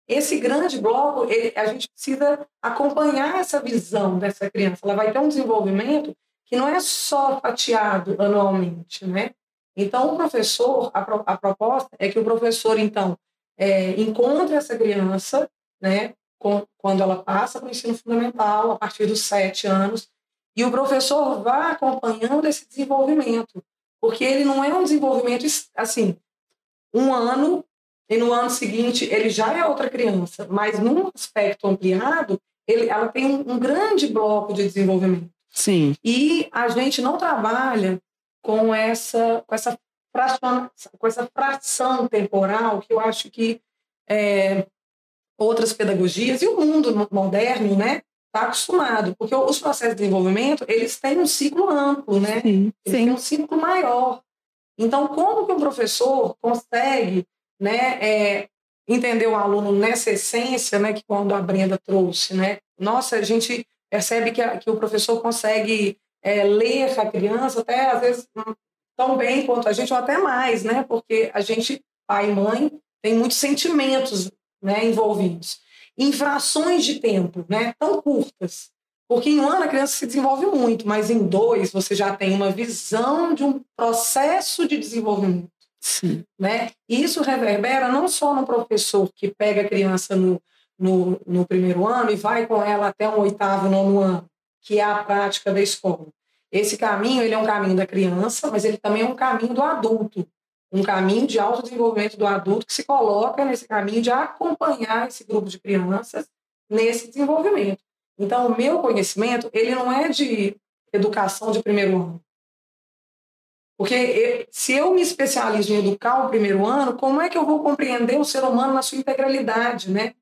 esse grande bloco, ele, a gente precisa acompanhar essa visão dessa criança. Ela vai ter um desenvolvimento que não é só fatiado anualmente, né? Então, o professor, a, pro, a proposta é que o professor, então, é, encontre essa criança, né, com, quando ela passa para o ensino fundamental, a partir dos sete anos, e o professor vá acompanhando esse desenvolvimento, porque ele não é um desenvolvimento, assim, um ano, e no ano seguinte ele já é outra criança, mas num aspecto ampliado, ele, ela tem um, um grande bloco de desenvolvimento. Sim. E a gente não trabalha com essa, com essa, fração, com essa fração temporal que eu acho que é, outras pedagogias e o mundo moderno, né, está acostumado, porque os processos de desenvolvimento eles têm um ciclo amplo, né? Sim, eles sim. têm um ciclo maior. Então, como que um professor consegue, né, é, entender o aluno nessa essência, né, que quando a Brenda trouxe, né? Nossa, a gente percebe que, a, que o professor consegue é, ler a criança até às vezes tão bem quanto a gente ou até mais, né? Porque a gente, pai e mãe, tem muitos sentimentos, né, envolvidos em frações de tempo, né, tão curtas. Porque em um ano a criança se desenvolve muito, mas em dois você já tem uma visão de um processo de desenvolvimento. Sim. Né? E isso reverbera não só no professor que pega a criança no, no, no primeiro ano e vai com ela até um oitavo, nono ano, que é a prática da escola. Esse caminho ele é um caminho da criança, mas ele também é um caminho do adulto um caminho de autodesenvolvimento do adulto que se coloca nesse caminho de acompanhar esse grupo de crianças nesse desenvolvimento. Então, o meu conhecimento, ele não é de educação de primeiro ano. Porque se eu me especializo em educar o primeiro ano, como é que eu vou compreender o ser humano na sua integralidade, né?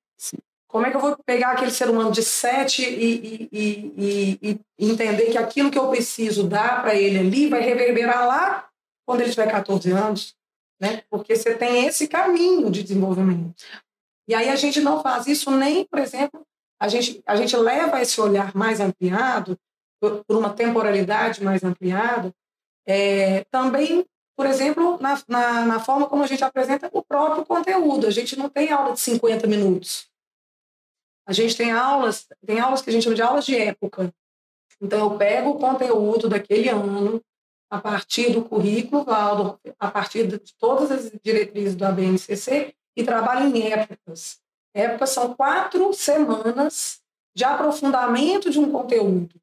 Como é que eu vou pegar aquele ser humano de sete e, e, e, e entender que aquilo que eu preciso dar para ele ali vai reverberar lá quando ele tiver 14 anos, né? Porque você tem esse caminho de desenvolvimento. E aí a gente não faz isso nem, por exemplo, a gente, a gente leva esse olhar mais ampliado, por, por uma temporalidade mais ampliada, é, também, por exemplo, na, na, na, forma como a gente apresenta o próprio conteúdo. A gente não tem aula de 50 minutos. A gente tem aulas, tem aulas que a gente chama de aulas de época. Então, eu pego o conteúdo daquele ano, a partir do currículo Valdo, a partir de todas as diretrizes do ABNCC e trabalho em épocas. Épocas são quatro semanas de aprofundamento de um conteúdo.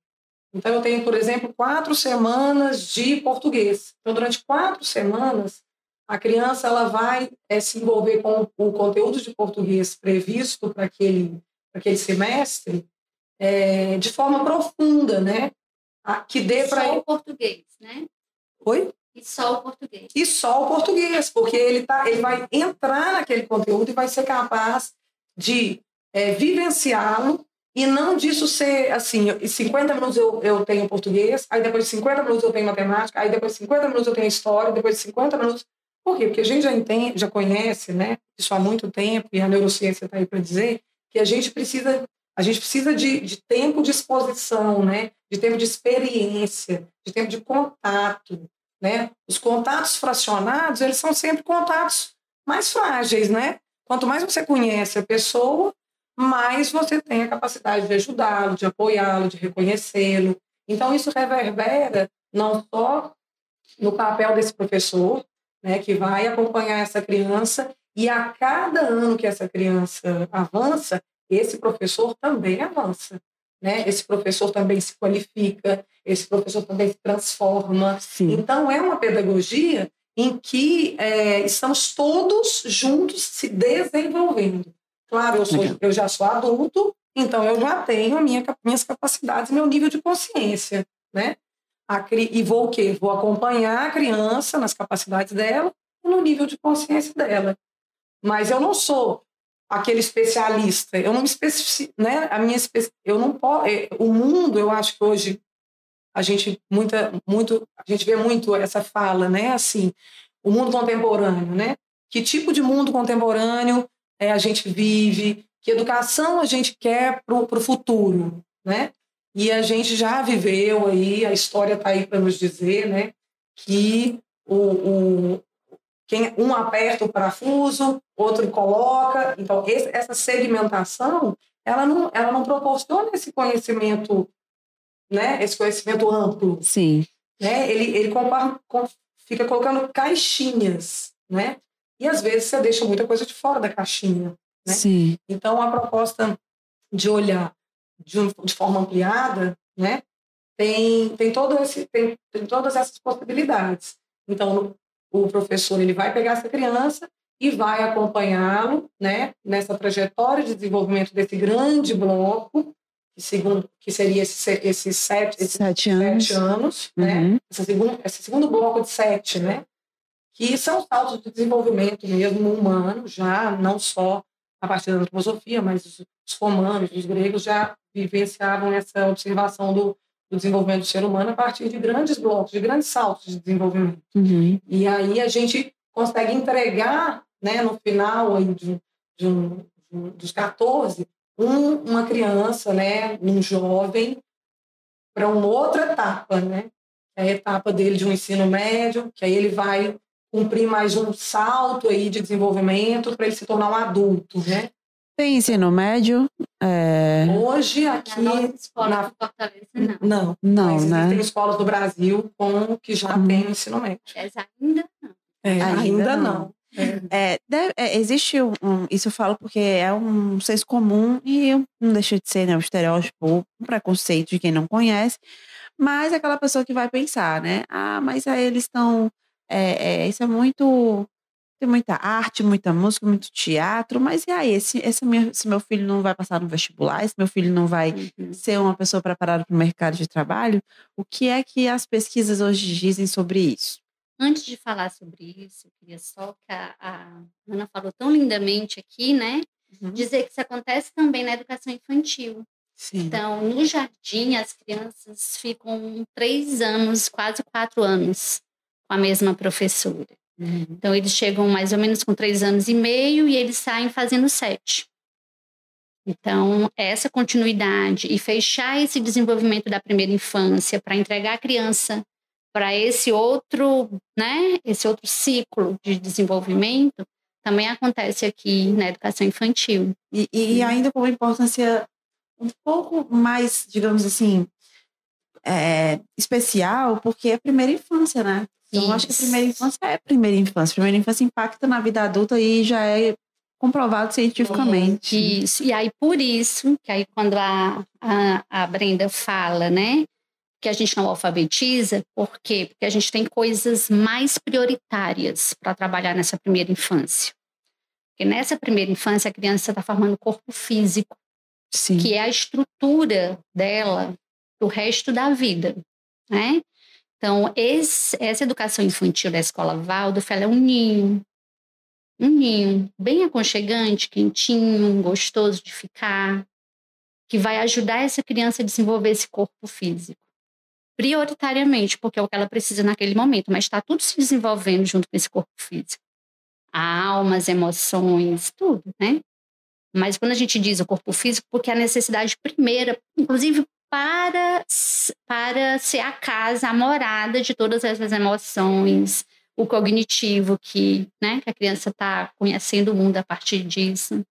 Então, eu tenho, por exemplo, quatro semanas de português. Então, durante quatro semanas, a criança ela vai é, se envolver com o conteúdo de português previsto para aquele, aquele semestre é, de forma profunda, né? que dê para o português, né? Oi? E só o português. E só o português, porque ele, tá, ele vai entrar naquele conteúdo e vai ser capaz de é, vivenciá-lo e não disso ser assim, 50 minutos eu, eu tenho português, aí depois de 50 minutos eu tenho matemática, aí depois de 50 minutos eu tenho história, depois de 50 minutos. Por quê? Porque a gente já entende, já conhece, né? Isso há muito tempo, e a neurociência está aí para dizer que a gente precisa, a gente precisa de, de tempo de exposição, né? De tempo de experiência, de tempo de contato, né? Os contatos fracionados, eles são sempre contatos mais frágeis, né? Quanto mais você conhece a pessoa, mais você tem a capacidade de ajudá-lo, de apoiá-lo, de reconhecê-lo. Então, isso reverbera não só no papel desse professor, né, que vai acompanhar essa criança, e a cada ano que essa criança avança, esse professor também avança. Né? Esse professor também se qualifica, esse professor também se transforma. Sim. Então, é uma pedagogia em que é, estamos todos juntos se desenvolvendo. Claro, eu, sou, eu já sou adulto, então eu já tenho minha, minhas capacidades, meu nível de consciência, né? A, e vou o quê? Vou acompanhar a criança nas capacidades dela e no nível de consciência dela. Mas eu não sou aquele especialista. Eu não me especifico, né? A minha eu não posso. É, o mundo, eu acho que hoje a gente muita muito a gente vê muito essa fala, né? Assim, o mundo contemporâneo, né? Que tipo de mundo contemporâneo é, a gente vive? Que educação a gente quer para o futuro, né? E a gente já viveu aí, a história está aí para nos dizer, né? Que o, o, quem, um aperta o parafuso, outro coloca. Então, esse, essa segmentação, ela não, ela não proporciona esse conhecimento, né? Esse conhecimento amplo. Sim. Né? Ele, ele compara, fica colocando caixinhas, né? E às vezes você deixa muita coisa de fora da caixinha. Né? Sim. Então, a proposta de olhar de, de forma ampliada, né? Tem, tem, todo esse, tem, tem todas essas possibilidades. Então, o professor ele vai pegar essa criança e vai acompanhá-lo, né, nessa trajetória de desenvolvimento desse grande bloco, que, segundo, que seria esses esse sete, esse sete anos, sete anos né, uhum. né, esse, segundo, esse segundo bloco de sete, né, que são saltos de desenvolvimento mesmo humano, já não só a partir da antroposofia, mas os, os romanos, os gregos já vivenciavam essa observação do, do desenvolvimento do ser humano a partir de grandes blocos, de grandes saltos de desenvolvimento. Uhum. E aí a gente consegue entregar, né, no final aí de, de um, dos 14, um, uma criança, né, um jovem, para uma outra etapa, né? É a etapa dele de um ensino médio, que aí ele vai cumprir mais um salto aí de desenvolvimento para ele se tornar um adulto, né? Tem ensino médio? É... Hoje aqui Na nossa escola na- de Fortaleza, não. não, Não, mas né? existem escolas do Brasil com que já Uhum. tem ensino médio. Essa ainda não. É, Ainda ainda, não. não. É. É, deve- é, existe um, um- isso eu falo porque é um senso comum e não deixa de ser né, um estereótipo, um preconceito de quem não conhece, mas é aquela pessoa que vai pensar, né? Ah, mas aí eles estão. É, é, isso é muito. Tem muita arte, muita música, muito teatro, mas e aí? Esse, esse, meu, esse meu filho não vai passar no vestibular, esse meu filho não vai Uhum. ser uma pessoa preparada para o mercado de trabalho? O que é que as pesquisas hoje dizem sobre isso? Antes de falar sobre isso, eu queria só que a, a Ana falou tão lindamente aqui, né? Dizer que isso acontece também na educação infantil. Sim. Então, no jardim, as crianças ficam três anos, quase quatro anos, com a mesma professora. Uhum. Então, eles chegam mais ou menos com três anos e meio e eles saem fazendo sete. Então, essa continuidade e fechar esse desenvolvimento da primeira infância para entregar a criança para esse outro, né, esse outro ciclo de desenvolvimento, também acontece aqui na educação infantil. E, e ainda com uma importância um pouco mais, digamos assim, é, especial, porque é a primeira infância, né? Então, eu acho que a Isso. primeira infância é a primeira infância. A primeira infância impacta na vida adulta e já é comprovado cientificamente. Isso. E aí, por isso, que aí quando a, a, a Brenda fala, né, que a gente não alfabetiza, por quê? Porque a gente tem coisas mais prioritárias para trabalhar nessa primeira infância. Porque nessa primeira infância, a criança está formando o corpo físico, Sim. que é a estrutura dela do resto da vida, né? Então, esse- essa educação infantil da Escola Waldorf, ela é um ninho, um ninho bem aconchegante, quentinho, gostoso de ficar, que vai ajudar essa criança a desenvolver esse corpo físico. Prioritariamente, porque é o que ela precisa naquele momento, mas está tudo se desenvolvendo junto com esse corpo físico. A alma, as emoções, tudo, né? Mas quando a gente diz o corpo físico, porque é a necessidade primeira, inclusive para, para ser a casa, a morada de todas essas emoções, o cognitivo que, né, que a criança está conhecendo o mundo a partir disso.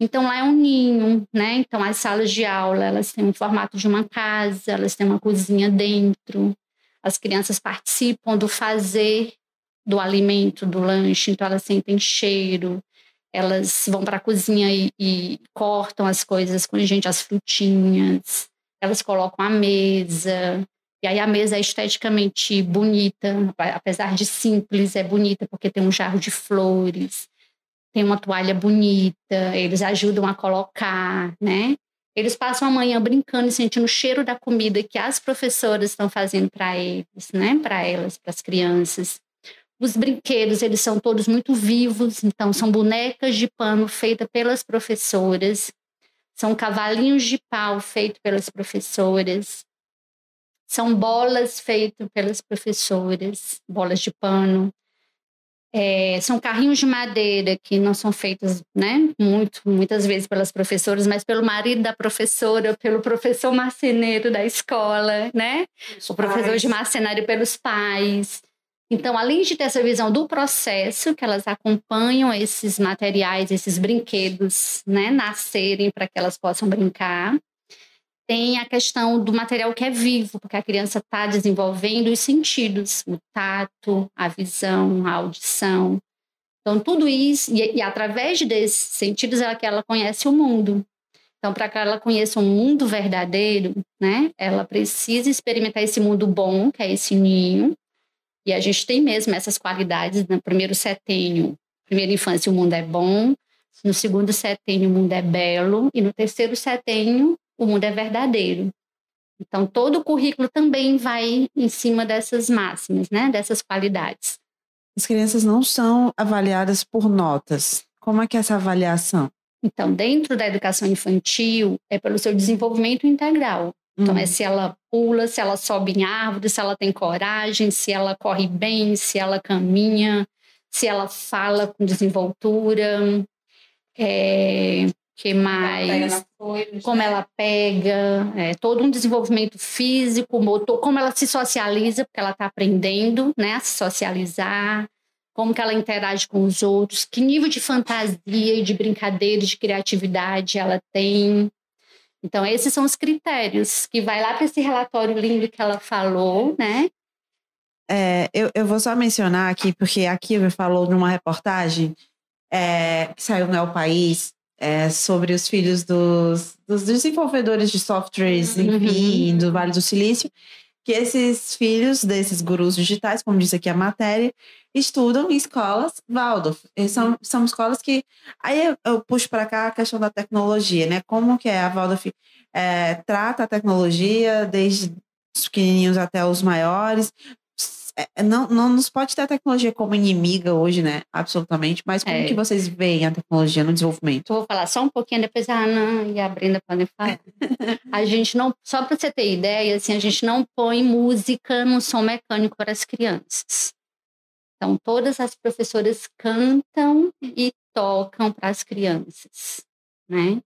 Então lá é um ninho, né? Então as salas de aula elas têm um formato de uma casa, elas têm uma cozinha dentro. As crianças participam do fazer do alimento, do lanche, então elas sentem cheiro, elas vão para a cozinha e, e cortam as coisas com a gente, as frutinhas, elas colocam a mesa, e aí a mesa é esteticamente bonita, apesar de simples, é bonita porque tem um jarro de flores, tem uma toalha bonita, eles ajudam a colocar, né? Eles passam a manhã brincando e sentindo o cheiro da comida que as professoras estão fazendo para eles, né? Para elas, para as crianças. Os brinquedos, eles são todos muito vivos, então são bonecas de pano feitas pelas professoras, são cavalinhos de pau feitos pelas professoras, são bolas feitas pelas professoras, bolas de pano. É, são carrinhos de madeira que não são feitos, né, muito, muitas vezes pelas professoras, mas pelo marido da professora, pelo professor marceneiro da escola, né? o professor de marcenário pelos pais. Então, além de ter essa visão do processo, que elas acompanham esses materiais, esses brinquedos, né, nascerem para que elas possam brincar, tem a questão do material que é vivo, porque a criança está desenvolvendo os sentidos, o tato, a visão, a audição. Então, tudo isso, e, e através desses sentidos, é que ela conhece o mundo. Então, para que ela conheça um mundo verdadeiro, né, ela precisa experimentar esse mundo bom, que é esse ninho, e a gente tem mesmo essas qualidades no primeiro setênio. Primeira infância, o mundo é bom. No segundo setênio, o mundo é belo. E no terceiro setênio, o mundo é verdadeiro. Então, todo o currículo também vai em cima dessas máximas, né? Dessas qualidades. As crianças não são avaliadas por notas, como é que é essa avaliação? Então, dentro da educação infantil, é pelo seu desenvolvimento integral. Então, é Uhum. se ela pula, se ela sobe em árvore, se ela tem coragem, se ela corre bem, se ela caminha, se ela fala com desenvoltura, é, que mais? Como né? ela pega, é, todo um desenvolvimento físico, motor, como ela se socializa, porque ela está aprendendo né, a se socializar, como que ela interage com os outros, que nível de fantasia e de brincadeira, de criatividade ela tem. Então, esses são os critérios que vai lá para esse relatório lindo que ela falou, né? É, eu, eu vou só mencionar aqui, porque a Kiva falou numa reportagem é, que saiu no El País é, sobre os filhos dos, dos desenvolvedores de softwares, Uhum. enfim, do Vale do Silício, que esses filhos desses gurus digitais, como diz aqui a matéria, estudam em escolas Waldorf. São, são escolas que. Aí eu, eu puxo para cá a questão da tecnologia, né? Como que é a Waldorf é, trata a tecnologia, desde os pequenininhos até os maiores. É, não, não nos pode ter a tecnologia como inimiga hoje, né? Absolutamente. Mas como É. que vocês veem a tecnologia no desenvolvimento? Eu vou falar só um pouquinho, depois a Ana e a Brenda podem falar. A gente não, só para você ter ideia, assim, a gente não põe música no som mecânico para as crianças. Então, todas as professoras cantam e tocam para as crianças, né?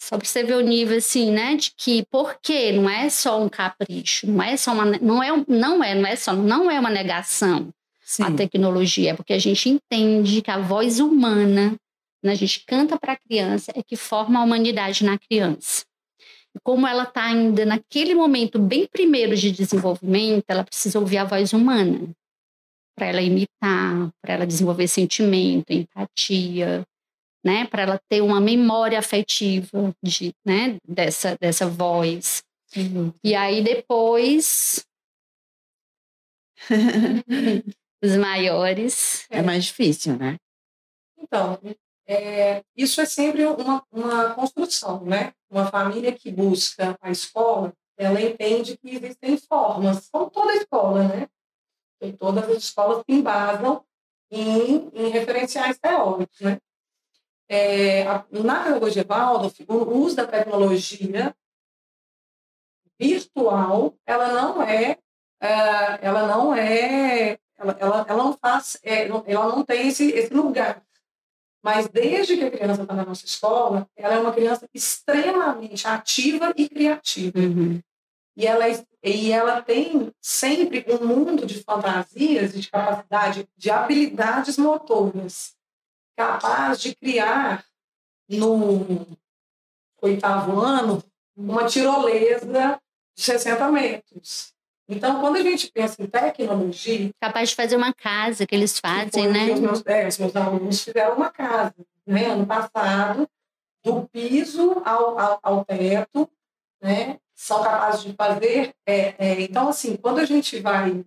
Só para você ver o nível, assim, né? De que, por quê? Não é só um capricho, não é só uma, não é, não é, não é só, não é uma negação Sim. a tecnologia, é porque a gente entende que a voz humana, quando a gente canta para a criança, é que forma a humanidade na criança. E como ela está ainda naquele momento bem primeiro de desenvolvimento, ela precisa ouvir a voz humana para ela imitar, para ela desenvolver sentimento, empatia, né, para ela ter uma memória afetiva de, né, dessa dessa voz. E aí depois os maiores É mais difícil, né? Então, é, isso é sempre uma, uma construção, né? Uma família que busca a escola, ela entende que existem formas, como toda escola, né? E todas as escolas se embasam em, em referenciais teóricos, né? É, a- na pedagogia Waldorf, o uso da tecnologia virtual, ela não é, ah, ela não é, ela, ela, ela não faz, é, ela não tem esse, esse lugar. Mas desde que a criança está na nossa escola, ela é uma criança extremamente ativa e criativa. E ela, é- e ela tem sempre um mundo de fantasias e de capacidade, de habilidades motoras, capaz de criar no oitavo ano uma tirolesa de 60 metros. Então, quando a gente pensa em tecnologia, capaz de fazer uma casa que eles fazem, né? Os meus, é, os meus alunos fizeram uma casa, né? Ano passado, do piso ao, ao, ao teto, né? São capazes de fazer. é, é, então, assim, quando a gente vai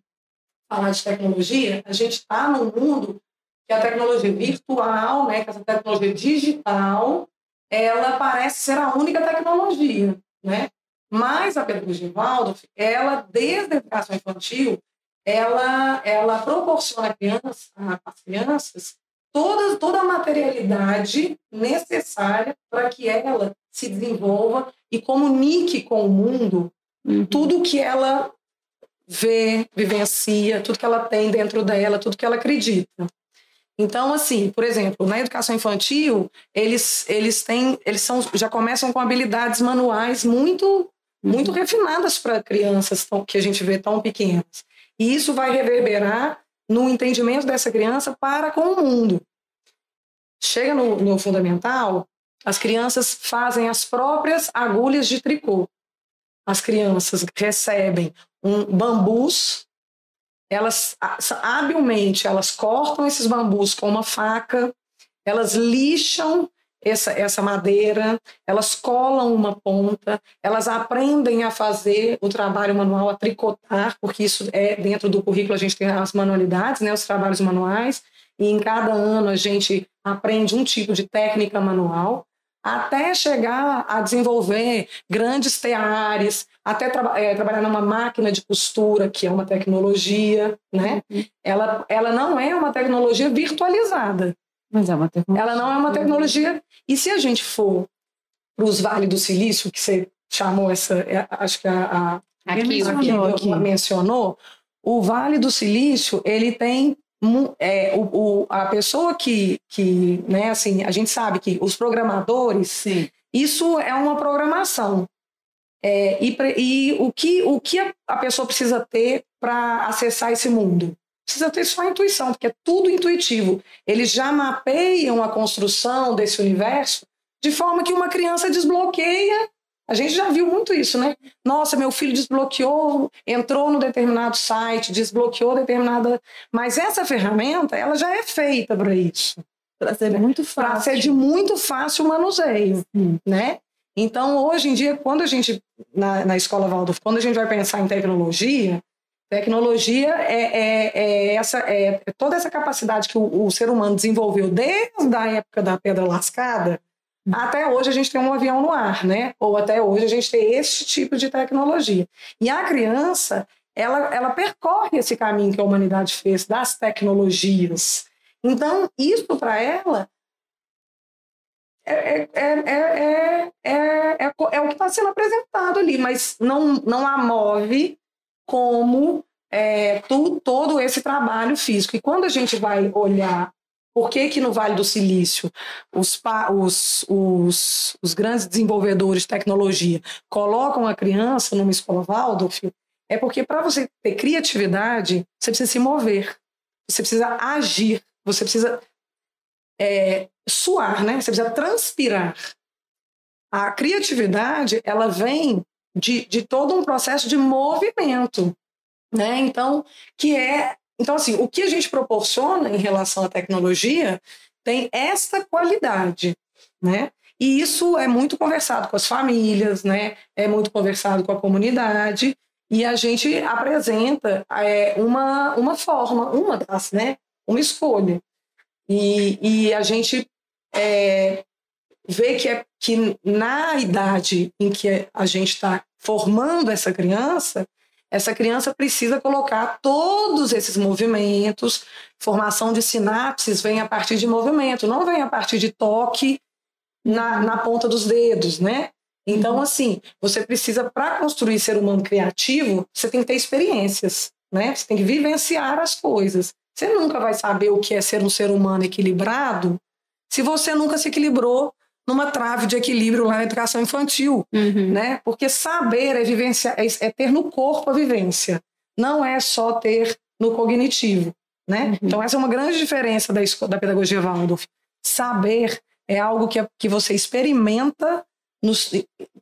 falar de tecnologia, a gente está num mundo que a tecnologia virtual, né? Que essa tecnologia digital, ela parece ser a única tecnologia, né? Mas a pedagogia Waldorf, ela, desde a educação infantil, ela, ela proporciona à às crianças toda, toda a materialidade necessária para que ela se desenvolva e comunique com o mundo Uhum. tudo que ela vê, vivencia, tudo que ela tem dentro dela, tudo que ela acredita. Então, assim, por exemplo, na educação infantil, eles, eles têm, eles são, já começam com habilidades manuais muito, muito refinadas para crianças tão, que a gente vê tão pequenas. E isso vai reverberar no entendimento dessa criança para com o mundo. Chega no, no fundamental, as crianças fazem as próprias agulhas de tricô. As crianças recebem um bambus, elas habilmente elas cortam esses bambus com uma faca, elas lixam essa, essa madeira, elas colam uma ponta, elas aprendem a fazer o trabalho manual, a tricotar, porque isso é dentro do currículo, a gente tem as manualidades, né, os trabalhos manuais, e em cada ano a gente aprende um tipo de técnica manual, até chegar a desenvolver grandes teares, até traba- eh, trabalhar numa máquina de costura, que é uma tecnologia, né? Ela, ela não é uma tecnologia virtualizada, Mas é uma tecnologia. Ela não é uma tecnologia. E se a gente for para os Vale do Silício, que você chamou essa, é, acho que a, a Aqui, mencionou aqui aqui. mencionou, o Vale do Silício, ele tem é, o, o- a pessoa que, que, né, assim, a gente sabe que os programadores, Sim. isso é uma programação. É, e, e o que, o que a, a pessoa precisa ter para acessar esse mundo? Precisa ter só intuição, porque é tudo intuitivo. Eles já mapeiam a construção desse universo de forma que uma criança desbloqueia. A gente já viu muito isso, né? Nossa, meu filho desbloqueou, entrou no determinado site, desbloqueou determinada. Mas essa ferramenta, ela já é feita para isso Para ser muito para fácil. ser de muito fácil manuseio, Sim. né? Então, hoje em dia, quando a gente, na, na escola Waldorf, quando a gente vai pensar em tecnologia, tecnologia é, é- é essa, é, é toda essa capacidade que o, o ser humano desenvolveu desde a época da pedra lascada, até hoje a gente tem um avião no ar, né? Ou até hoje a gente tem esse tipo de tecnologia. E a criança, ela, ela percorre esse caminho que a humanidade fez das tecnologias. Então, isso para ela é, é, é, é, é, é, é o que está sendo apresentado ali, mas não, não a move como é, tu- todo esse trabalho físico. E quando a gente vai olhar por que, que no Vale do Silício os, os, os, os grandes desenvolvedores de tecnologia colocam a criança numa escola Waldorf, é porque para você ter criatividade, você precisa se mover, você precisa agir, você precisa é, suar, né? Você precisa transpirar. A criatividade, ela vem de, de todo um processo de movimento, né? Então, que é, então assim, o que a gente proporciona em relação à tecnologia tem essa qualidade, né? E isso é muito conversado com as famílias, né? É muito conversado com a comunidade e a gente apresenta é, uma, uma forma, uma das, né? Uma escolha. E, e a gente é, vê que, é, que na idade em que a gente está formando essa criança, essa criança precisa colocar todos esses movimentos, formação de sinapses vem a partir de movimento, não vem a partir de toque na, na ponta dos dedos, né? Então, assim, você precisa, para construir ser humano criativo, você tem que ter experiências, né? Você tem que vivenciar as coisas. Você nunca vai saber o que é ser um ser humano equilibrado se você nunca se equilibrou numa trave de equilíbrio lá na educação infantil, Uhum. né? Porque saber é vivenciar, é, é ter no corpo a vivência, não é só ter no cognitivo, né? Uhum. Então essa é uma grande diferença da, da pedagogia Waldorf. Saber é algo que, é- que você experimenta nos-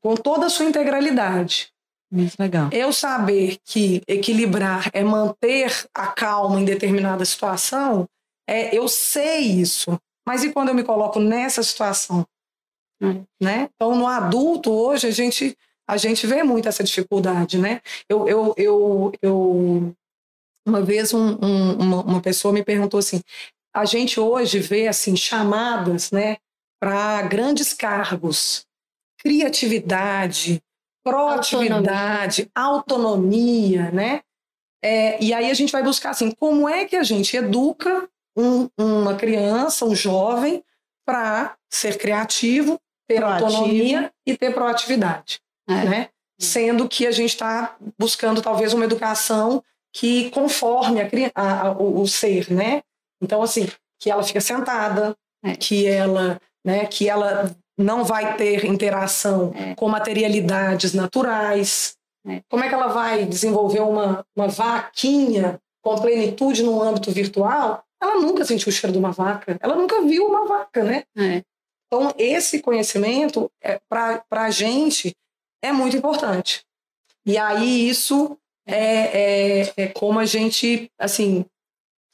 com toda a sua integralidade. Muito legal. Eu saber que equilibrar é manter a calma em determinada situação, é, eu sei isso. Mas e quando eu me coloco nessa situação? Né? Então, no adulto, hoje, a gente, a gente vê muito essa dificuldade. Né? Eu, eu, eu, eu uma vez um- um- uma, uma pessoa me perguntou assim, a gente hoje vê assim chamadas né, para grandes cargos, criatividade, proatividade, autonomia, né? É, e aí a gente vai buscar assim, como é que a gente educa um- uma criança, um jovem, para ser criativo, ter Proativo. autonomia e ter proatividade, É. né? Sendo que a gente está buscando talvez uma educação que conforme a, a- a- o, o ser, né? Então assim, que ela fica sentada, É. que ela, né? Que ela não vai ter interação É. com materialidades naturais. É. Como é que ela vai desenvolver uma, uma vaquinha com plenitude no âmbito virtual? Ela nunca sentiu o cheiro de uma vaca, ela nunca viu uma vaca, né? É. Então, esse conhecimento, é, para a gente, é muito importante. E aí, isso é, é, é como a gente, assim,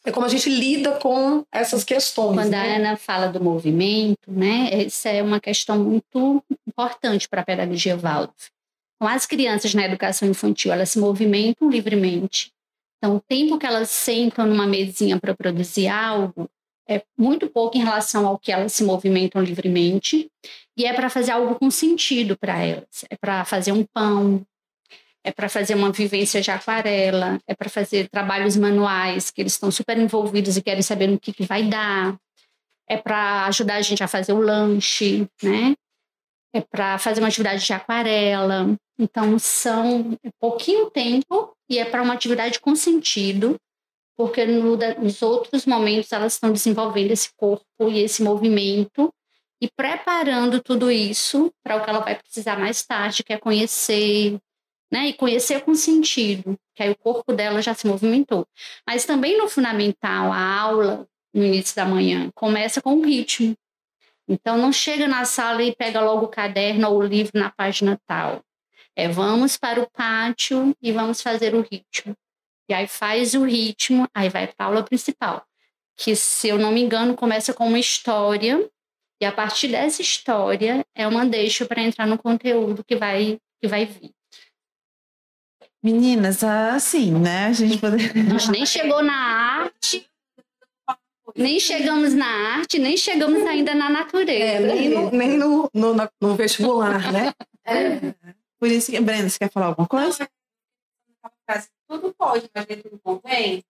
é como a gente lida com essas questões. Quando a né? Ana fala do movimento, né, essa é uma questão muito importante para a pedagogia Waldorf. Então, as crianças na educação infantil, elas se movimentam livremente. Então, o tempo que elas sentam numa mesinha para produzir algo é muito pouco em relação ao que elas se movimentam livremente, e é para fazer algo com sentido para elas. É para fazer um pão, é para fazer uma vivência de aquarela, é para fazer trabalhos manuais que eles estão super envolvidos e querem saber no que, que vai dar. é para ajudar a gente a fazer o lanche, né? É para fazer uma atividade de aquarela. Então, são pouquinho tempo e é para uma atividade com sentido, porque no, nos outros momentos elas estão desenvolvendo esse corpo e esse movimento e preparando tudo isso para o que ela vai precisar mais tarde, que é conhecer, né? E conhecer com sentido, que aí o corpo dela já se movimentou. Mas também no fundamental, a aula no início da manhã começa com o ritmo. Então não chega na sala e pega logo o caderno ou o livro na página tal. É vamos para o pátio e vamos fazer o ritmo. E aí faz o ritmo, aí vai para a aula principal, que se eu não me engano começa com uma história e a partir dessa história é uma deixa para entrar no conteúdo que vai que vai vir. Meninas, assim, né? A gente poder... A gente nem chegou na arte, nem chegamos na arte, nem chegamos ainda na natureza. É, nem no, nem no, no, no vestibular, né? É. Por isso que, Brenda, você quer falar alguma coisa? Tudo pode, mas tudo convém,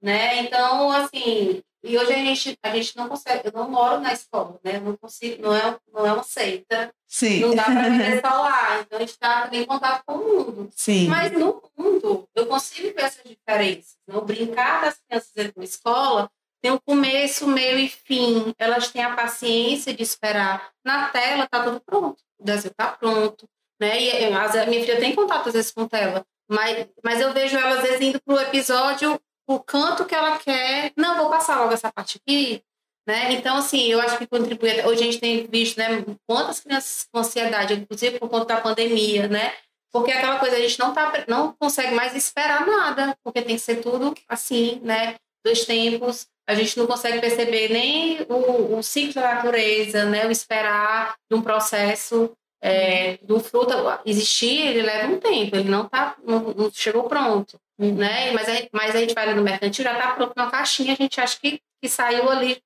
né? Então, assim, e hoje a gente, a gente não consegue, eu não moro na escola, né? Eu não consigo, não é, não é uma seita. Sim. Não dá para viver só lá. Então a gente está em contato com o mundo. Sim. Mas no mundo, eu consigo ver essas diferenças. Né? O brincar das crianças dentro da escola tem um começo, meio e fim. Elas têm a paciência de esperar. Na tela tá tudo pronto. O desenho tá pronto. Né? E a minha filha tem contato às vezes com tela. Mas, mas eu vejo ela às vezes indo para o episódio o canto que ela quer. Não, vou passar logo essa parte aqui. Né? Então, assim, eu acho que contribui. Hoje a gente tem visto né, quantas crianças com ansiedade, inclusive por conta da pandemia, né? Porque aquela coisa, a gente não, tá, não consegue mais esperar nada, porque tem que ser tudo assim, né? Dois tempos. A gente não consegue perceber nem o, o ciclo da natureza, né? O esperar de um processo é, do fruto existir, ele leva um tempo, ele não, tá, não, não chegou pronto. Uhum. Né? Mas, a, mas a gente vai ali no mercantil, já está pronto na caixinha, a gente acha que, que saiu ali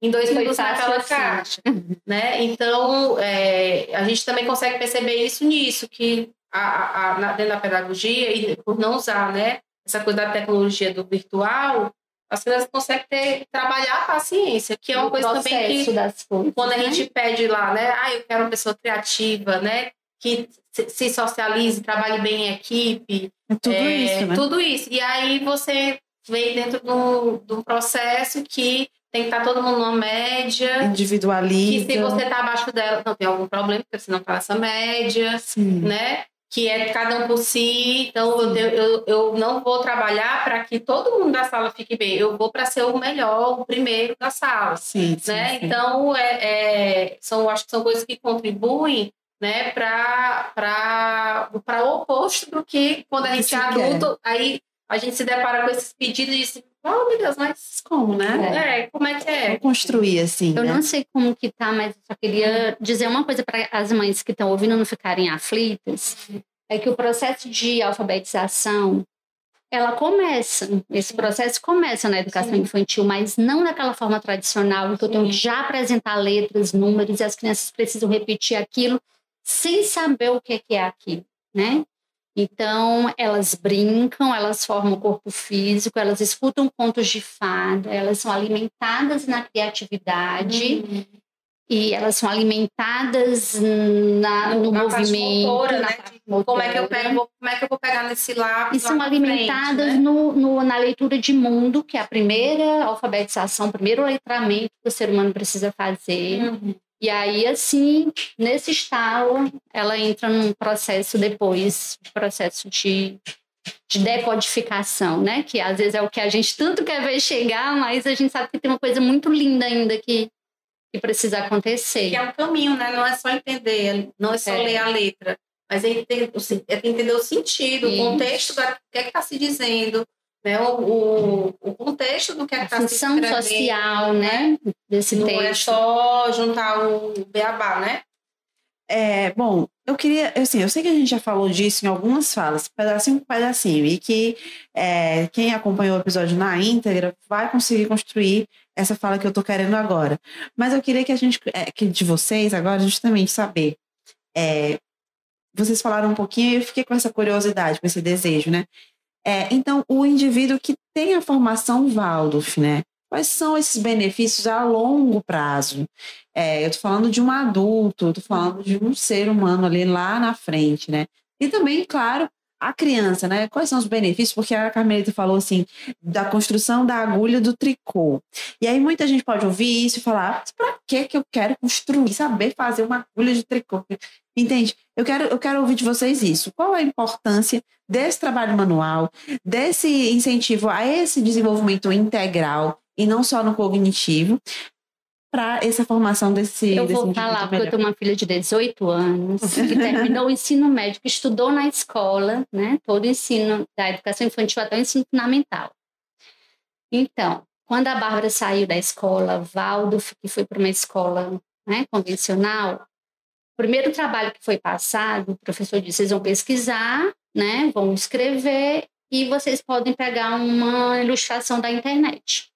em dois minutos naquela assim. caixa. né? Então, é, a gente também consegue perceber isso nisso, que a, a, a, dentro da pedagogia, e por não usar né, essa coisa da tecnologia do virtual, as crianças conseguem ter, trabalhar a paciência, que é uma coisa também que das coisas, quando a né? gente pede lá, né? Ah, eu quero uma pessoa criativa, né? Que se socialize, trabalhe bem em equipe. É tudo é, isso, né? Tudo isso. E aí você vem dentro de um, processo que tem que estar todo mundo numa média. Individualiza. Que se você está abaixo dela, não tem algum problema, porque você não está nessa média, Sim. né? Que é cada um por si. Então, eu, eu, eu não vou trabalhar para que todo mundo da sala fique bem. Eu vou para ser o melhor, o primeiro da sala. Sim, né? sim. Então, é, é, são, acho que são coisas que contribuem né, para o oposto do que quando a gente é adulto, aí a gente se depara com esses pedidos e diz, oh meu Deus, mas como, né? É, como é que é? Vou construir assim, Eu né? não sei como que tá, mas eu só queria dizer uma coisa para as mães que estão ouvindo não ficarem aflitas, é que o processo de alfabetização ela começa, esse processo começa na educação Sim. infantil, mas não daquela forma tradicional, em que eu tenho que já apresentar letras, números, e as crianças precisam repetir aquilo sem saber o que é que é aquilo, né? Então, elas brincam, elas formam o corpo físico, elas escutam contos de fada, elas são alimentadas na criatividade Uhum. e elas são alimentadas na, no Na movimento, motora, na né? parte Como é que eu motora. pego, vou- como é que eu vou pegar nesse lápis? E são na frente, alimentadas né? no, no- na leitura de mundo, que é a primeira alfabetização, o primeiro letramento que o ser humano precisa fazer. Uhum. E aí, assim, nesse estalo, ela entra num processo depois, processo de, de decodificação, né? Que às vezes é o que a gente tanto quer ver chegar, mas a gente sabe que tem uma coisa muito linda ainda que, que precisa acontecer. Que é um caminho, né? Não é só entender, não é só É. ler a letra, mas é entender, o sen- é entender o sentido, Isso. o contexto do que é que está se dizendo, né? O, o, o contexto do que é que A está se função social, né? Desse Não texto. é só juntar o beabá, né? É, bom, eu queria, assim, eu sei que a gente já falou disso em algumas falas, pedacinho por pedacinho, e que é, quem acompanhou o episódio na íntegra vai conseguir construir essa fala que eu tô querendo agora. Mas eu queria que a gente, é, que de vocês agora, justamente saber. é, vocês falaram um pouquinho e eu fiquei com essa curiosidade, com esse desejo, né? É, então, o indivíduo que tem a formação Waldorf, né? quais são esses benefícios a longo prazo. É, eu estou falando de um adulto, estou falando de um ser humano ali lá na frente, né? E também, claro, a criança, né? Quais são os benefícios? Porque a Carmelita falou assim da construção da agulha do tricô. E aí muita gente pode ouvir isso e falar: para que que eu quero construir, saber fazer uma agulha de tricô? Entende? Eu quero, eu quero ouvir de vocês isso. Qual a importância desse trabalho manual, desse incentivo a esse desenvolvimento integral e não só no cognitivo, para essa formação desse. Eu vou desse falar, porque eu tenho uma filha de 18 anos que terminou o ensino médio, que estudou na escola, né? Todo o ensino da educação infantil até o ensino fundamental. Então, quando a Bárbara saiu da escola, Valdo, que foi para uma escola né, convencional, o primeiro trabalho que foi passado, o professor disse: vocês vão pesquisar, né? Vão escrever e vocês podem pegar uma ilustração da internet.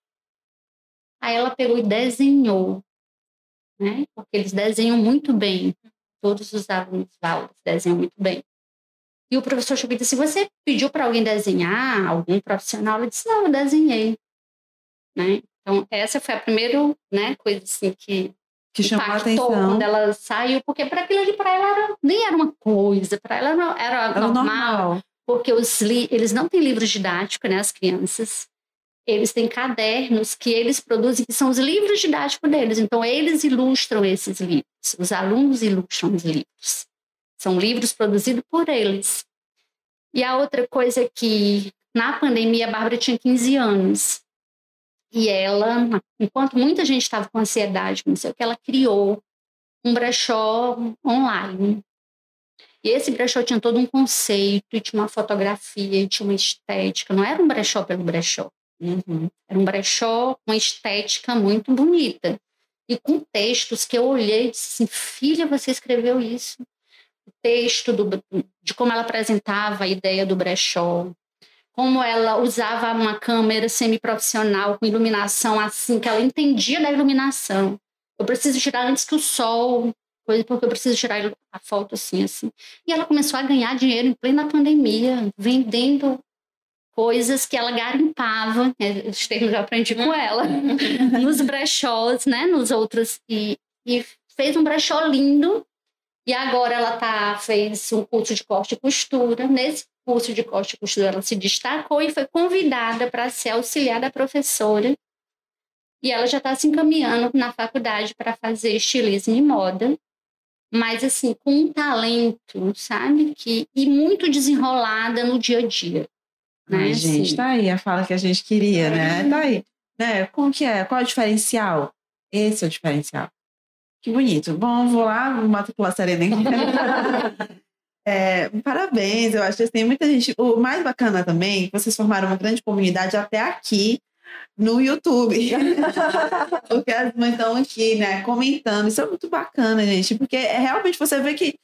Aí ela pegou e desenhou, né? Porque eles desenham muito bem. Todos os alunos Valdas desenham muito bem. E o professor chegou e disse: Você pediu para alguém desenhar, algum profissional? Ela disse: Não, eu desenhei. Né? Então, essa foi a primeira né, coisa assim, que, que chamou a atenção quando ela saiu, porque para aquilo ali, para ela, era, nem era uma coisa, para ela era, era, era normal, normal, porque os eles não têm livros didáticos, né, as crianças eles têm cadernos que eles produzem, que são os livros didáticos deles. Então, eles ilustram esses livros, os alunos ilustram os livros. São livros produzidos por eles. E a outra coisa é que, na pandemia, a Bárbara tinha 15 anos. E ela, enquanto muita gente estava com ansiedade, não sei o que, ela criou um brechó online. E esse brechó tinha todo um conceito, tinha uma fotografia, tinha uma estética. Não era um brechó pelo brechó. Uhum. Era um brechó com estética muito bonita. E com textos que eu olhei e disse assim, filha, você escreveu isso? O texto do, de como ela apresentava a ideia do brechó, como ela usava uma câmera semiprofissional com iluminação assim, que ela entendia da iluminação. Eu preciso tirar antes que o sol, coisa porque eu preciso tirar a foto assim, assim. E ela começou a ganhar dinheiro em plena pandemia, vendendo coisas que ela garimpava, né, os termos eu aprendi com ela, nos brechós, né, nos outros, e, e fez um brechó lindo, e agora ela tá, fez um curso de corte e costura, nesse curso de corte e costura ela se destacou e foi convidada para ser auxiliar da professora, e ela já está se encaminhando na faculdade para fazer estilismo e moda, mas assim, com um talento, sabe? Que, e muito desenrolada no dia a dia. Né? Ai, gente, tá aí a fala que a gente queria, né? Tá aí. Né? Como que é? Qual é o diferencial? Esse é o diferencial. Que bonito. Bom, vou lá matricular Serena. é, parabéns, eu acho que tem muita gente. O mais bacana também, é vocês formaram uma grande comunidade até aqui no YouTube. porque as mães estão aqui, né, comentando. Isso é muito bacana, gente, porque é, realmente você vê que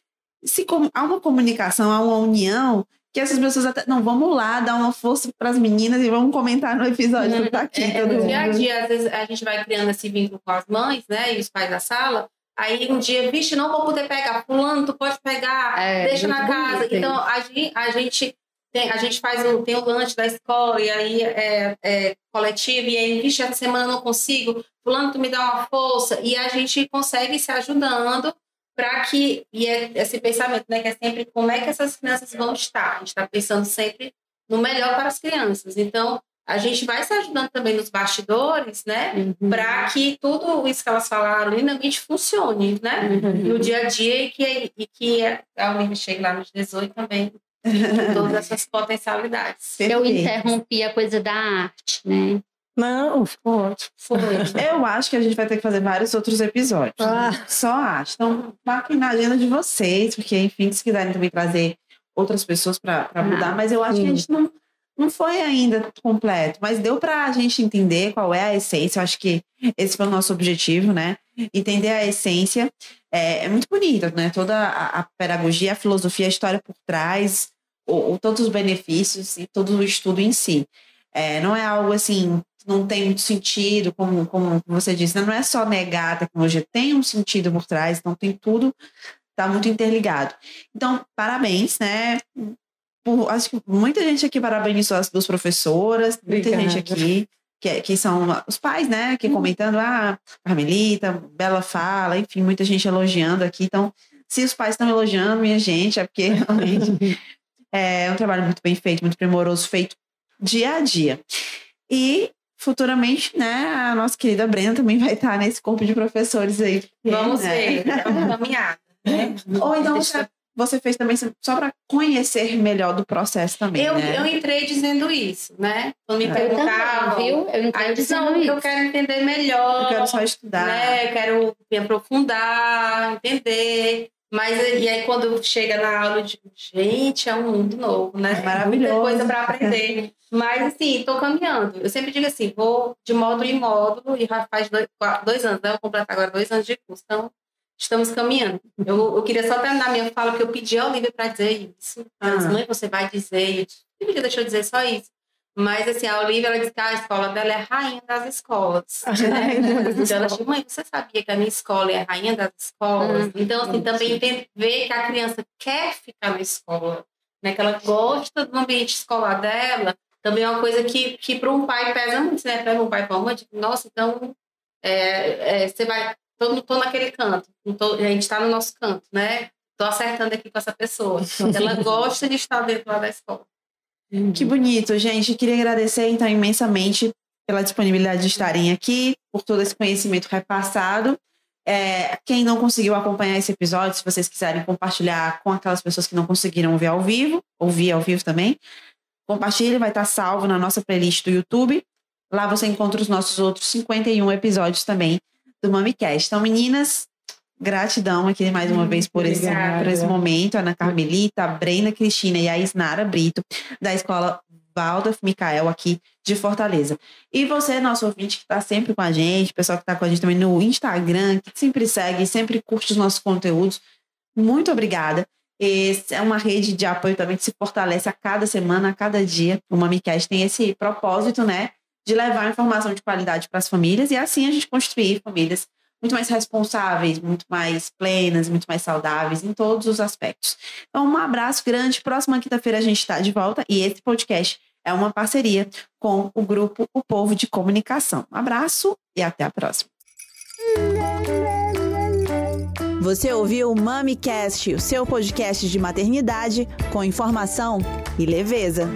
se há uma comunicação, há uma união que essas pessoas até. Não, vamos lá, dar uma força para as meninas e vamos comentar no episódio que tá aqui. É, no dia a dia, às vezes a gente vai criando esse vínculo com as mães, né? E os pais da sala. Aí um dia, vixe, não vou poder pegar. Fulano, tu pode pegar, é, deixa na casa. Bonito, então a gente, a gente tem, a gente faz um, tem o lanche da escola, e aí é, é coletivo, e aí, vixe, essa semana eu não consigo, fulano, tu me dá uma força, e a gente consegue se ajudando para que, e é esse pensamento, né, que é sempre como é que essas crianças vão estar. A gente está pensando sempre no melhor para as crianças. Então, a gente vai se ajudando também nos bastidores, né, uhum. para que tudo isso que elas falaram lindamente funcione, né, uhum. no dia a dia e que, e que a Olivia chegue lá nos 18 também todas essas potencialidades. Eu interrompi a coisa da arte, né? Não, ficou ótimo. Foi. Eu acho que a gente vai ter que fazer vários outros episódios. Ah. Só acho. Então, marquem na agenda de vocês, porque, enfim, se quiserem também trazer outras pessoas para ah, mudar, mas eu acho sim. que a gente não, não foi ainda completo, mas deu para a gente entender qual é a essência. Eu acho que esse foi o nosso objetivo, né? Entender a essência. É, é muito bonita, né? Toda a, a, pedagogia, a filosofia, a história por trás, o, o, todos os benefícios e todo o estudo em si. É, não é algo assim não tem muito sentido, como, como você disse, né? não é só negar a tecnologia, tem um sentido por trás, então tem tudo, está muito interligado. Então, parabéns, né? Por, acho que muita gente aqui parabenizou as duas professoras, Obrigada. muita gente aqui que, que são os pais, né? Aqui comentando, ah, Carmelita, bela fala, enfim, muita gente elogiando aqui. Então, se os pais estão elogiando, minha gente, é porque realmente é um trabalho muito bem feito, muito primoroso, feito dia a dia. E futuramente, né, a nossa querida Brenda também vai estar nesse corpo de professores aí. Vamos né? ver, é uma caminhada. Né? Ou então você, você fez também só para conhecer melhor do processo também, eu, né? eu entrei dizendo isso, né? Quando me É. Eu perguntavam, viu? Eu entrei aí eu disse, dizendo não, isso. eu quero entender melhor. Eu quero só estudar. né? Eu quero me aprofundar, entender. Mas e aí quando chega na aula, eu digo, gente, é um mundo novo, né? Maravilhoso. Muita coisa para aprender. Mas assim, estou caminhando. Eu sempre digo assim, vou de módulo em módulo e já faz dois, dois anos, né? Eu vou completar agora dois anos de curso. Então, estamos caminhando. Eu, eu queria só terminar minha fala, porque eu pedi ao Olivia para dizer isso. Ah. mãe, você vai dizer. Eu disse, "Olivia, deixa eu dizer só isso. Mas assim, a Olivia, ela disse que a escola dela é a rainha das escolas. né? Então ela disse, mãe, você sabia que a minha escola é a rainha das escolas? Hum, então, assim, também enten- ver que a criança quer ficar na escola, né? Que ela gosta do ambiente escolar dela, também é uma coisa que, que para um pai pesa muito, né? Para um pai para uma mãe, tipo, nossa, então é, é, você vai, tô, tô naquele canto, não tô- a gente está no nosso canto, né? Tô acertando aqui com essa pessoa. Ela gosta de estar dentro lá da escola. Que bonito, gente. Queria agradecer, então, imensamente pela disponibilidade de estarem aqui, por todo esse conhecimento repassado. É, quem não conseguiu acompanhar esse episódio, se vocês quiserem compartilhar com aquelas pessoas que não conseguiram ver ao vivo, ouvir ao vivo também, compartilhe, vai estar salvo na nossa playlist do YouTube. Lá você encontra os nossos outros 51 episódios também do MamiCast. Então, meninas, gratidão aqui mais uma vez por esse, por esse momento. Ana Carmelita, a Brenda Cristina e a Isnara Brito, da Escola Waldorf Micael aqui de Fortaleza. E você, nosso ouvinte, que está sempre com a gente, pessoal que está com a gente também no Instagram, que sempre segue, sempre curte os nossos conteúdos, muito obrigada. Esse é uma rede de apoio também que se fortalece a cada semana, a cada dia. O MamiCast tem esse propósito, né, de levar informação de qualidade para as famílias e assim a gente construir famílias muito mais responsáveis, muito mais plenas, muito mais saudáveis em todos os aspectos. Então, um abraço grande. Próxima quinta-feira a gente está de volta e esse podcast é uma parceria com o grupo O Povo de Comunicação. Um abraço e até a próxima. Você ouviu o MamiCast, o seu podcast de maternidade com informação e leveza.